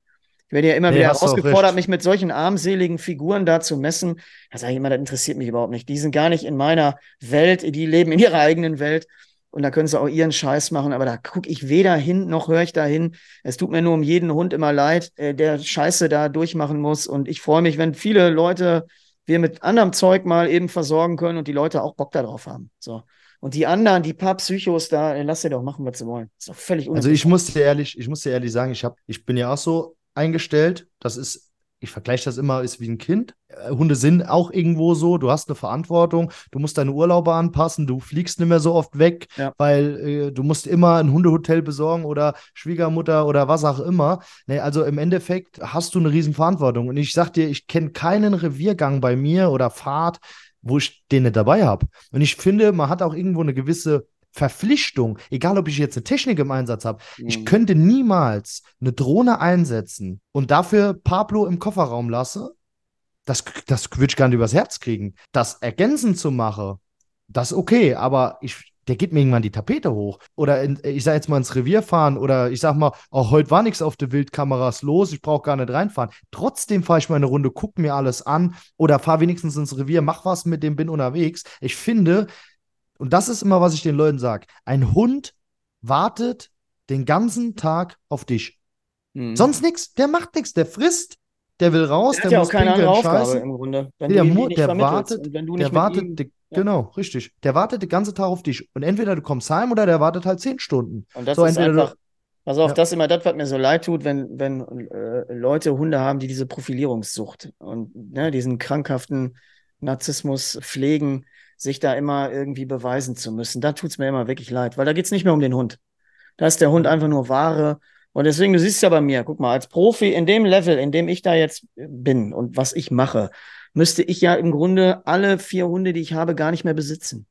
Ich werde ja immer nee, wieder herausgefordert, mich mit solchen armseligen Figuren da zu messen. Da sage ich immer, das interessiert mich überhaupt nicht. Die sind gar nicht in meiner Welt, die leben in ihrer eigenen Welt. Und da können sie auch ihren Scheiß machen, aber da gucke ich weder hin noch höre ich da hin. Es tut mir nur um jeden Hund immer leid, äh, der Scheiße da durchmachen muss. Und ich freue mich, wenn viele Leute wir mit anderem Zeug mal eben versorgen können und die Leute auch Bock darauf haben. So. Und die anderen, die paar Psychos da, äh, lass sie doch machen, was sie wollen. ist doch völlig Also ich muss dir ehrlich, ich muss dir ehrlich sagen, ich habe, ich bin ja auch so eingestellt. Das ist, ich vergleiche das immer, ist wie ein Kind. Äh, Hunde sind auch irgendwo so, du hast eine Verantwortung, du musst deine Urlaube anpassen, du fliegst nicht mehr so oft weg, ja. weil äh, du musst immer ein Hundehotel besorgen oder Schwiegermutter oder was auch immer. Nee, also im Endeffekt hast du eine riesen Verantwortung. Und ich sag dir, ich kenne keinen Reviergang bei mir oder Fahrt, wo ich den nicht dabei habe. Und ich finde, man hat auch irgendwo eine gewisse Verpflichtung, egal ob ich jetzt eine Technik im Einsatz habe, mhm. ich könnte niemals eine Drohne einsetzen und dafür Pablo im Kofferraum lasse. Das, das würde ich gar nicht übers Herz kriegen. Das ergänzend zu machen, das ist okay, aber ich, der geht mir irgendwann die Tapete hoch. Oder in, ich sag jetzt mal ins Revier fahren oder ich sag mal, auch heute war nichts auf der Wildkameras los, ich brauche gar nicht reinfahren. Trotzdem fahre ich mal eine Runde, guck mir alles an oder fahr wenigstens ins Revier, mach was mit dem, bin unterwegs. Ich finde, und das ist immer, was ich den Leuten sage. Ein Hund wartet den ganzen Tag auf dich. Mhm. Sonst nichts. Der macht nichts. Der frisst. Der will raus. Der, der muss ja auch keine andere Aufgabe im Grunde. Wenn der, du der wartet. der wartet. Ihm, die, ja. Genau, richtig. Der wartet den ganzen Tag auf dich. Und entweder du kommst heim oder der wartet halt zehn Stunden. Und das so, ist einfach. Pass auf, ja. das ist immer das, was mir so leid tut, wenn, wenn äh, Leute Hunde haben, die diese Profilierungssucht und ne, diesen krankhaften Narzissmus pflegen sich da immer irgendwie beweisen zu müssen. Da tut es mir immer wirklich leid, weil da geht es nicht mehr um den Hund. Da ist der Hund einfach nur Ware. Und deswegen, du siehst ja bei mir, guck mal, als Profi in dem Level, in dem ich da jetzt bin und was ich mache, müsste ich ja im Grunde alle vier Hunde, die ich habe, gar nicht mehr besitzen.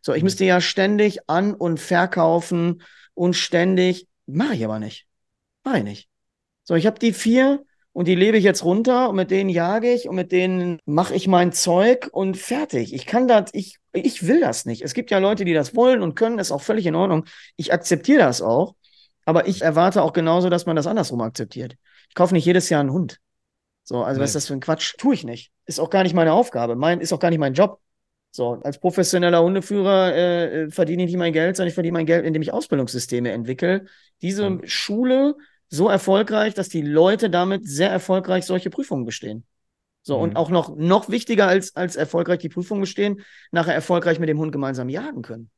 So, ich mhm. müsste ja ständig an- und verkaufen und ständig, mache ich aber nicht. Mach ich nicht. So, ich habe die vier und die lebe ich jetzt runter und mit denen jage ich und mit denen mache ich mein Zeug und fertig. Ich kann das, ich, ich will das nicht. Es gibt ja Leute, die das wollen und können, ist auch völlig in Ordnung. Ich akzeptiere das auch, aber ich erwarte auch genauso, dass man das andersrum akzeptiert. Ich kaufe nicht jedes Jahr einen Hund. So, also nee. was ist das für ein Quatsch? Tue ich nicht. Ist auch gar nicht meine Aufgabe. Mein, ist auch gar nicht mein Job. So, als professioneller Hundeführer äh, äh verdiene ich nicht mein Geld, sondern ich verdiene mein Geld, indem ich Ausbildungssysteme entwickle. Diese mhm. Schule so erfolgreich, dass die Leute damit sehr erfolgreich solche Prüfungen bestehen. So, mhm. und auch noch, noch wichtiger als, als erfolgreich die Prüfungen bestehen, nachher erfolgreich mit dem Hund gemeinsam jagen können.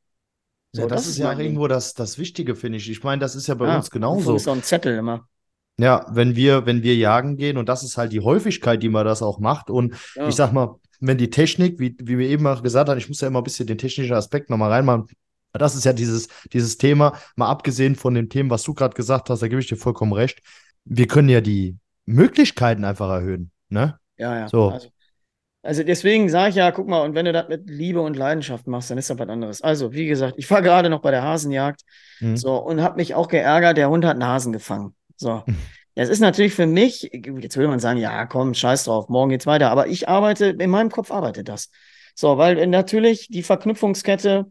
So, ja, das, das, ist ja irgendwo das, das Wichtige, finde ich. Ich meine, das ist ja bei ja, uns genauso. Das ist so ein Zettel immer. Ja, wenn wir, wenn wir jagen gehen, und das ist halt die Häufigkeit, die man das auch macht. Und ja. ich sag mal, wenn die Technik, wie, wie wir eben auch gesagt haben, ich muss ja immer ein bisschen den technischen Aspekt nochmal reinmachen, das ist ja dieses, dieses Thema, mal abgesehen von dem Thema, was du gerade gesagt hast, da gebe ich dir vollkommen recht. Wir können ja die Möglichkeiten einfach erhöhen. Ne? Ja, ja. So. Also, also deswegen sage ich ja, guck mal, und wenn du das mit Liebe und Leidenschaft machst, dann ist das was anderes. Also, wie gesagt, ich war gerade noch bei der Hasenjagd mhm. so, und habe mich auch geärgert, der Hund hat einen Hasen gefangen. So. Das ist natürlich für mich, jetzt würde man sagen, ja, komm, scheiß drauf, morgen geht's weiter. Aber ich arbeite, in meinem Kopf arbeitet das. So, weil natürlich die Verknüpfungskette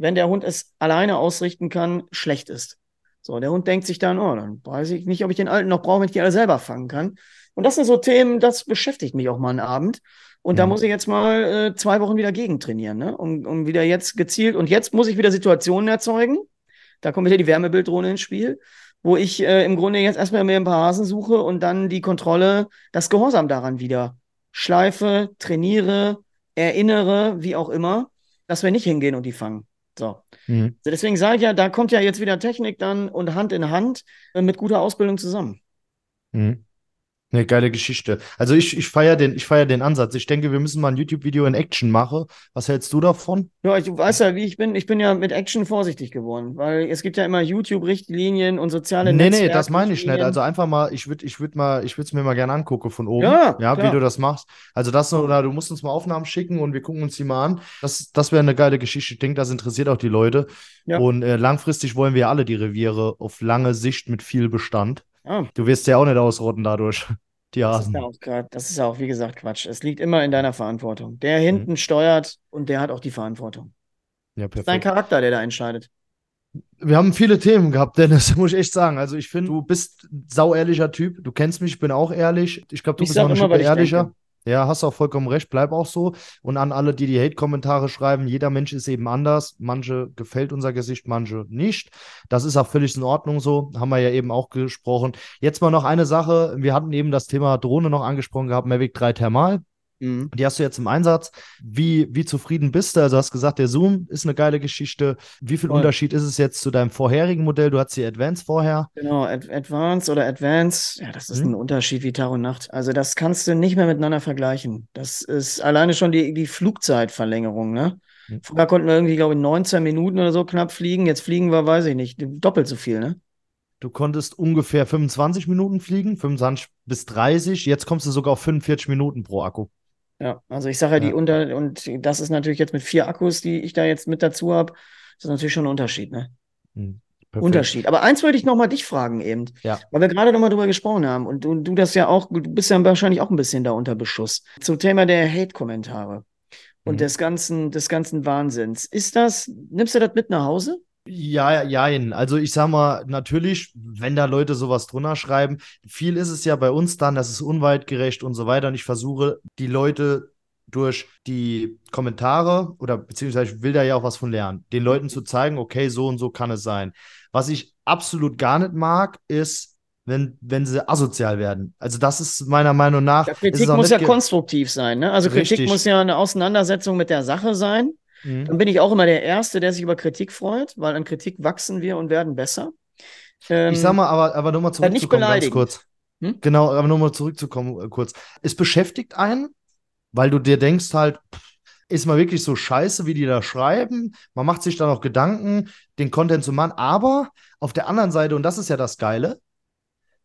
wenn der Hund es alleine ausrichten kann, schlecht ist. So, der Hund denkt sich dann, oh, dann weiß ich nicht, ob ich den alten noch brauche, wenn ich die alle selber fangen kann. Und das sind so Themen, das beschäftigt mich auch mal einen Abend. Und mhm. da muss ich jetzt mal äh, zwei Wochen wieder gegen trainieren, ne? Um, um wieder jetzt gezielt. Und jetzt muss ich wieder Situationen erzeugen. Da kommt wieder die Wärmebilddrohne ins Spiel, wo ich äh, im Grunde jetzt erstmal mir ein paar Hasen suche und dann die Kontrolle, das Gehorsam daran wieder schleife, trainiere, erinnere, wie auch immer, dass wir nicht hingehen und die fangen. So. Mhm. Deswegen sage ich ja, da kommt ja jetzt wieder Technik dann und Hand in Hand äh, mit guter Ausbildung zusammen. Mhm. Eine geile Geschichte. Also ich, ich feiere den, feier den Ansatz. Ich denke, wir müssen mal ein YouTube-Video in Action machen. Was hältst du davon? Ja, ich weiß ja, wie ich bin. Ich bin ja mit Action vorsichtig geworden, weil es gibt ja immer YouTube-Richtlinien und soziale nee, Netzwerke. Nee, nee, das meine ich nicht. Also einfach mal, ich würde ich würd mal, ich würde es mir mal gerne angucken von oben. Ja, ja wie du das machst. Also das, oder du musst uns mal Aufnahmen schicken und wir gucken uns die mal an. Das, das wäre eine geile Geschichte. Ich denke, das interessiert auch die Leute. Ja. Und äh, langfristig wollen wir alle die Reviere auf lange Sicht mit viel Bestand. Ah. Du wirst ja auch nicht ausrotten dadurch. Die Hasen. Das ist, ja auch das ist ja auch, wie gesagt, Quatsch. Es liegt immer in deiner Verantwortung. Der hinten mhm. steuert und der hat auch die Verantwortung. Ja, perfekt. Das ist dein Charakter, der da entscheidet. Wir haben viele Themen gehabt, Dennis, muss ich echt sagen. Also ich finde, du bist ein sauehrlicher Typ. Du kennst mich, ich bin auch ehrlich. Ich glaube, du ich bist auch eine Schippe ehrlicher. Ja, hast auch vollkommen recht, bleib auch so. Und an alle, die die Hate-Kommentare schreiben, jeder Mensch ist eben anders. Manche gefällt unser Gesicht, manche nicht. Das ist auch völlig in Ordnung so, haben wir ja eben auch gesprochen. Jetzt mal noch eine Sache. Wir hatten eben das Thema Drohne noch angesprochen gehabt, Mavic 3 Thermal. Mhm. Die hast du jetzt im Einsatz. Wie, wie zufrieden bist du? Also hast gesagt, der Zoom ist eine geile Geschichte. Wie viel Voll. Unterschied ist es jetzt zu deinem vorherigen Modell? Du hattest die Advance vorher. Genau, Ad Advance oder Advance, ja, das ist mhm. ein Unterschied wie Tag und Nacht. Also das kannst du nicht mehr miteinander vergleichen. Das ist alleine schon die, die Flugzeitverlängerung, ne? Mhm. Vorher konnten wir irgendwie, glaube ich, 19 Minuten oder so knapp fliegen. Jetzt fliegen wir, weiß ich nicht, doppelt so viel, ne? Du konntest ungefähr 25 Minuten fliegen, 25 bis 30. Jetzt kommst du sogar auf 45 Minuten pro Akku. Ja, also ich sage ja, die unter, und das ist natürlich jetzt mit vier Akkus, die ich da jetzt mit dazu habe, das ist natürlich schon ein Unterschied, ne? Hm, Unterschied. Aber eins wollte ich nochmal dich fragen eben, ja. weil wir gerade nochmal drüber gesprochen haben und du, du das ja auch, du bist ja wahrscheinlich auch ein bisschen da unter Beschuss. Zum Thema der Hate-Kommentare und mhm. des ganzen, des ganzen Wahnsinns. Ist das, nimmst du das mit nach Hause? Ja, ja, also ich sag mal, natürlich, wenn da Leute sowas drunter schreiben, viel ist es ja bei uns dann, das ist unweitgerecht und so weiter. Und ich versuche, die Leute durch die Kommentare oder beziehungsweise ich will da ja auch was von lernen, den Leuten zu zeigen, okay, so und so kann es sein. Was ich absolut gar nicht mag, ist, wenn, wenn sie asozial werden. Also das ist meiner Meinung nach. Ja, Kritik muss ja konstruktiv sein, ne? Also Kritik Richtig. muss ja eine Auseinandersetzung mit der Sache sein. Mhm. Dann bin ich auch immer der Erste, der sich über Kritik freut, weil an Kritik wachsen wir und werden besser. Ähm, ich sag mal, aber, aber nochmal zurückzukommen, ganz kurz. Hm? Genau, aber nochmal zurückzukommen, äh, kurz. Es beschäftigt einen, weil du dir denkst halt, ist mal wirklich so scheiße, wie die da schreiben. Man macht sich dann auch Gedanken, den Content zu machen. Aber auf der anderen Seite, und das ist ja das Geile,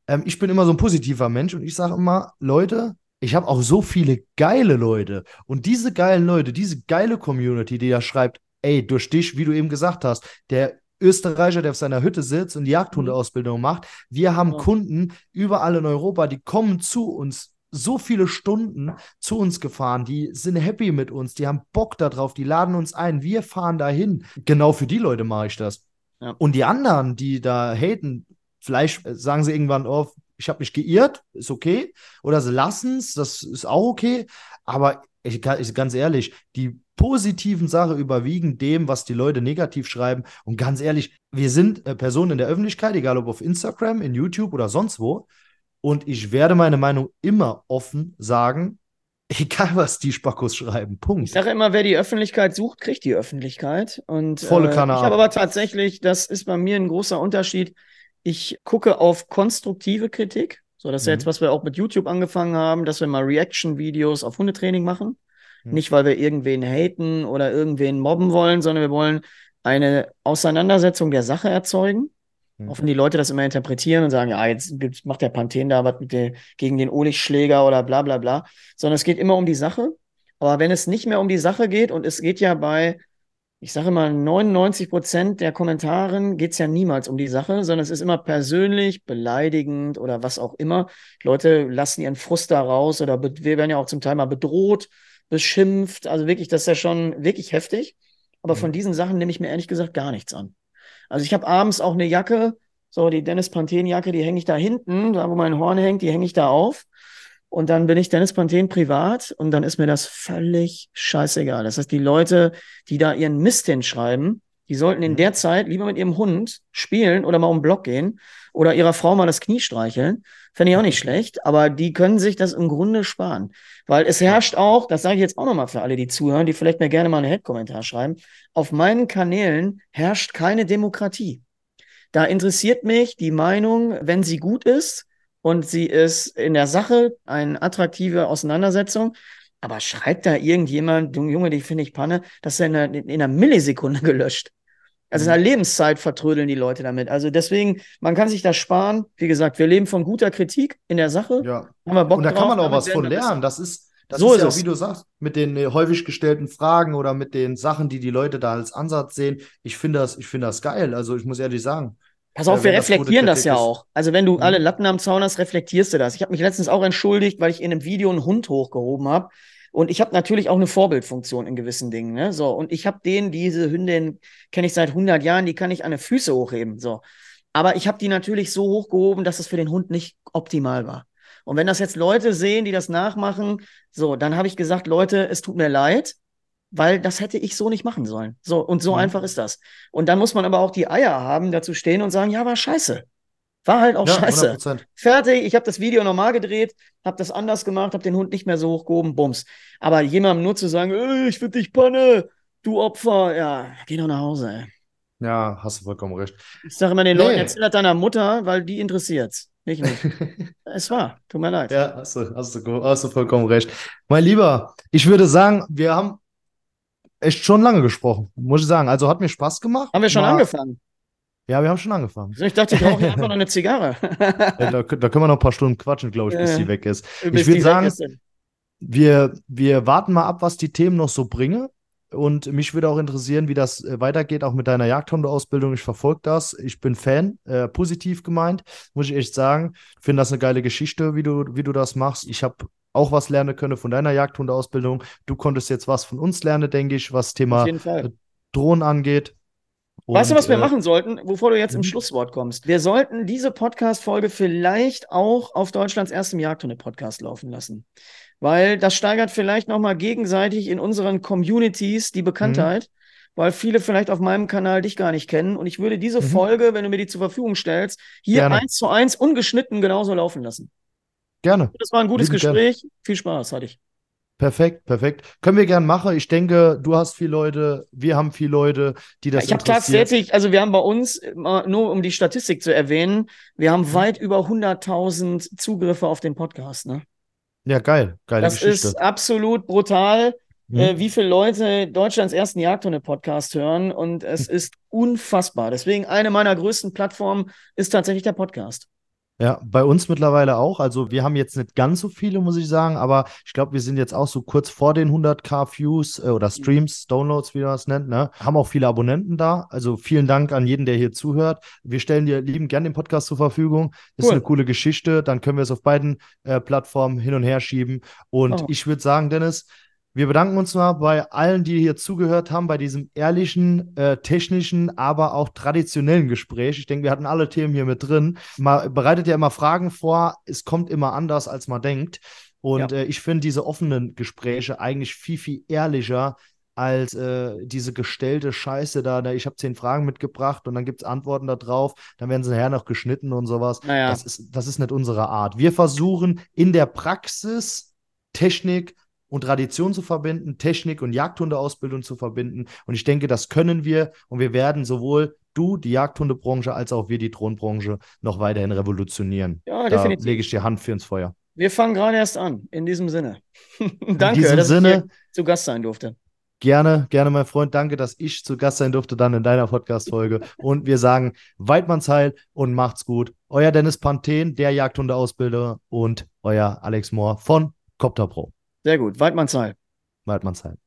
ähm, ich bin immer so ein positiver Mensch und ich sage immer, Leute, ich habe auch so viele geile Leute. Und diese geilen Leute, diese geile Community, die da schreibt, ey, durch dich, wie du eben gesagt hast, der Österreicher, der auf seiner Hütte sitzt und Jagdhundeausbildung macht. Wir haben ja. Kunden überall in Europa, die kommen zu uns so viele Stunden zu uns gefahren, die sind happy mit uns, die haben Bock darauf, die laden uns ein, wir fahren dahin. Genau für die Leute mache ich das. Ja. Und die anderen, die da haten, vielleicht sagen sie irgendwann, oh, ich habe mich geirrt, ist okay. Oder sie lassen es, das ist auch okay. Aber ich, ich, ganz ehrlich, die positiven Sachen überwiegen dem, was die Leute negativ schreiben. Und ganz ehrlich, wir sind äh, Personen in der Öffentlichkeit, egal ob auf Instagram, in YouTube oder sonst wo. Und ich werde meine Meinung immer offen sagen, egal was die Spackos schreiben. Punkt. Ich sage immer, wer die Öffentlichkeit sucht, kriegt die Öffentlichkeit. Und Volle äh, ich habe aber tatsächlich, das ist bei mir ein großer Unterschied. Ich gucke auf konstruktive Kritik. So, das ist mhm. jetzt, was wir auch mit YouTube angefangen haben, dass wir mal Reaction-Videos auf Hundetraining machen. Mhm. Nicht, weil wir irgendwen haten oder irgendwen mobben wollen, sondern wir wollen eine Auseinandersetzung der Sache erzeugen. Mhm. Offen die Leute das immer interpretieren und sagen, ja, jetzt macht der Panthen da was mit der, gegen den Oligschläger oder bla bla bla. Sondern es geht immer um die Sache. Aber wenn es nicht mehr um die Sache geht, und es geht ja bei, ich sage immer, 99 Prozent der Kommentaren geht es ja niemals um die Sache, sondern es ist immer persönlich, beleidigend oder was auch immer. Leute lassen ihren Frust da raus oder wir werden ja auch zum Teil mal bedroht, beschimpft. Also wirklich, das ist ja schon wirklich heftig. Aber von mhm. diesen Sachen nehme ich mir ehrlich gesagt gar nichts an. Also ich habe abends auch eine Jacke, so die Dennis Panthen Jacke, die hänge ich da hinten, da wo mein Horn hängt, die hänge ich da auf. Und dann bin ich Dennis Panthen privat und dann ist mir das völlig scheißegal. Das heißt, die Leute, die da ihren Mist hinschreiben, die sollten in mhm. der Zeit lieber mit ihrem Hund spielen oder mal um den Block gehen oder ihrer Frau mal das Knie streicheln. Fände ich auch nicht schlecht, aber die können sich das im Grunde sparen. Weil es herrscht auch, das sage ich jetzt auch nochmal für alle, die zuhören, die vielleicht mir gerne mal einen Head-Kommentar schreiben, auf meinen Kanälen herrscht keine Demokratie. Da interessiert mich die Meinung, wenn sie gut ist und sie ist in der Sache eine attraktive Auseinandersetzung, aber schreibt da irgendjemand, Junge, die finde ich Panne, das ist in einer, in einer Millisekunde gelöscht. Also in der mhm. Lebenszeit vertrödeln die Leute damit. Also deswegen, man kann sich das sparen. Wie gesagt, wir leben von guter Kritik in der Sache. Ja. Haben wir Bock Und da drauf, kann man auch was von lernen. Das ist, das so ist, ja auch, wie du sagst, mit den äh, häufig gestellten Fragen oder mit den Sachen, die die Leute da als Ansatz sehen. Ich finde das, ich das geil. Also ich muss ehrlich sagen. Pass auf, wir reflektieren das, das ja auch. Also wenn du mhm. alle Latten am Zaun hast, reflektierst du das. Ich habe mich letztens auch entschuldigt, weil ich in einem Video einen Hund hochgehoben habe. Und ich habe natürlich auch eine Vorbildfunktion in gewissen Dingen. Ne? So, und ich habe den, diese Hündin kenne ich seit 100 Jahren, die kann ich an die Füße hochheben. So. Aber ich habe die natürlich so hochgehoben, dass es für den Hund nicht optimal war. Und wenn das jetzt Leute sehen, die das nachmachen, so, dann habe ich gesagt, Leute, es tut mir leid, weil das hätte ich so nicht machen sollen. So, und so mhm. einfach ist das. Und dann muss man aber auch die Eier haben, dazu stehen und sagen, ja, war scheiße. War halt auch ja, scheiße. 100%. Fertig, ich habe das Video normal gedreht, habe das anders gemacht, habe den Hund nicht mehr so hochgehoben, bums. Aber jemandem nur zu sagen, ich finde dich Panne, du Opfer, ja, geh doch nach Hause, ey. Ja, hast du vollkommen recht. Ich sage immer den nee. Leuten, erzähl das deiner Mutter, weil die interessiert's. Nicht mich. es war, tut mir leid. Ja, hast du, hast, du, hast du vollkommen recht. Mein Lieber, ich würde sagen, wir haben echt schon lange gesprochen, muss ich sagen. Also hat mir Spaß gemacht. Haben wir schon Mal, angefangen? Ja, wir haben schon angefangen. Ich dachte, ich brauche einfach noch eine Zigarre. ja, da, da, können wir noch ein paar Stunden quatschen, glaube ich, bis äh, die weg ist. Ich würde sagen, wir, wir warten mal ab, was die Themen noch so bringen. Und mich würde auch interessieren, wie das äh, weitergeht, auch mit deiner Jagdhundeausbildung. Ich verfolge das. Ich bin Fan, äh, positiv gemeint, muss ich echt sagen. Finde das eine geile Geschichte, wie du, wie du das machst. Ich habe auch was lernen können von deiner Jagdhundeausbildung. Du konntest jetzt was von uns lernen, denke ich, was Thema Drohnen angeht. Und, weißt du, was wir äh, machen sollten, bevor du jetzt im mhm. Schlusswort kommst? Wir sollten diese Podcast-Folge vielleicht auch auf Deutschlands erstem Jagdhunde-Podcast laufen lassen. Weil das steigert vielleicht nochmal gegenseitig in unseren Communities die Bekanntheit, mhm. weil viele vielleicht auf meinem Kanal dich gar nicht kennen. Und ich würde diese mhm. Folge, wenn du mir die zur Verfügung stellst, hier gerne. eins zu eins ungeschnitten genauso laufen lassen. Gerne. Das war ein gutes Lieben Gespräch. Gerne. Viel Spaß hatte ich. Perfekt, perfekt. Können wir gern machen. Ich denke, du hast viele Leute, wir haben viele Leute, die das Ich habe tatsächlich, also wir haben bei uns, nur um die Statistik zu erwähnen, wir haben mhm. weit über 100.000 Zugriffe auf den Podcast. Ne? Ja, geil. Geile das Geschichte. ist absolut brutal, mhm. äh, wie viele Leute Deutschlands ersten Jagdhunde-Podcast hören. Und es mhm. ist unfassbar. Deswegen eine meiner größten Plattformen ist tatsächlich der Podcast. Ja, bei uns mittlerweile auch. Also wir haben jetzt nicht ganz so viele, muss ich sagen, aber ich glaube, wir sind jetzt auch so kurz vor den 100k Views äh, oder Streams, Downloads, wie man das nennt. Ne? Haben auch viele Abonnenten da. Also vielen Dank an jeden, der hier zuhört. Wir stellen dir lieben gern den Podcast zur Verfügung. Ist cool. eine coole Geschichte. Dann können wir es auf beiden äh, Plattformen hin und her schieben. Und oh. ich würde sagen, Dennis, wir bedanken uns mal bei allen, die hier zugehört haben, bei diesem ehrlichen, äh, technischen, aber auch traditionellen Gespräch. Ich denke, wir hatten alle Themen hier mit drin. Man bereitet ja immer Fragen vor. Es kommt immer anders, als man denkt. Und ja. äh, ich finde diese offenen Gespräche eigentlich viel, viel ehrlicher als äh, diese gestellte Scheiße da. da ich habe zehn Fragen mitgebracht und dann gibt es Antworten darauf. Dann werden sie nachher noch geschnitten und sowas. Naja. Das, ist, das ist nicht unsere Art. Wir versuchen in der Praxis Technik und Tradition zu verbinden, Technik und Jagdhundeausbildung zu verbinden. Und ich denke, das können wir und wir werden sowohl du, die Jagdhundebranche, als auch wir, die Drohnenbranche, noch weiterhin revolutionieren. Ja, da definitiv. lege ich die Hand für ins Feuer. Wir fangen gerade erst an, in diesem Sinne. Danke, in diesem dass Sinne, ich zu Gast sein durfte. Gerne, gerne, mein Freund. Danke, dass ich zu Gast sein durfte dann in deiner Podcast-Folge. und wir sagen Weidmannsheil und macht's gut. Euer Dennis Panthen, der Jagdhundeausbilder und euer Alex Mohr von Copter Pro. Sehr gut. Waldmannsheil. Waldmannsheil.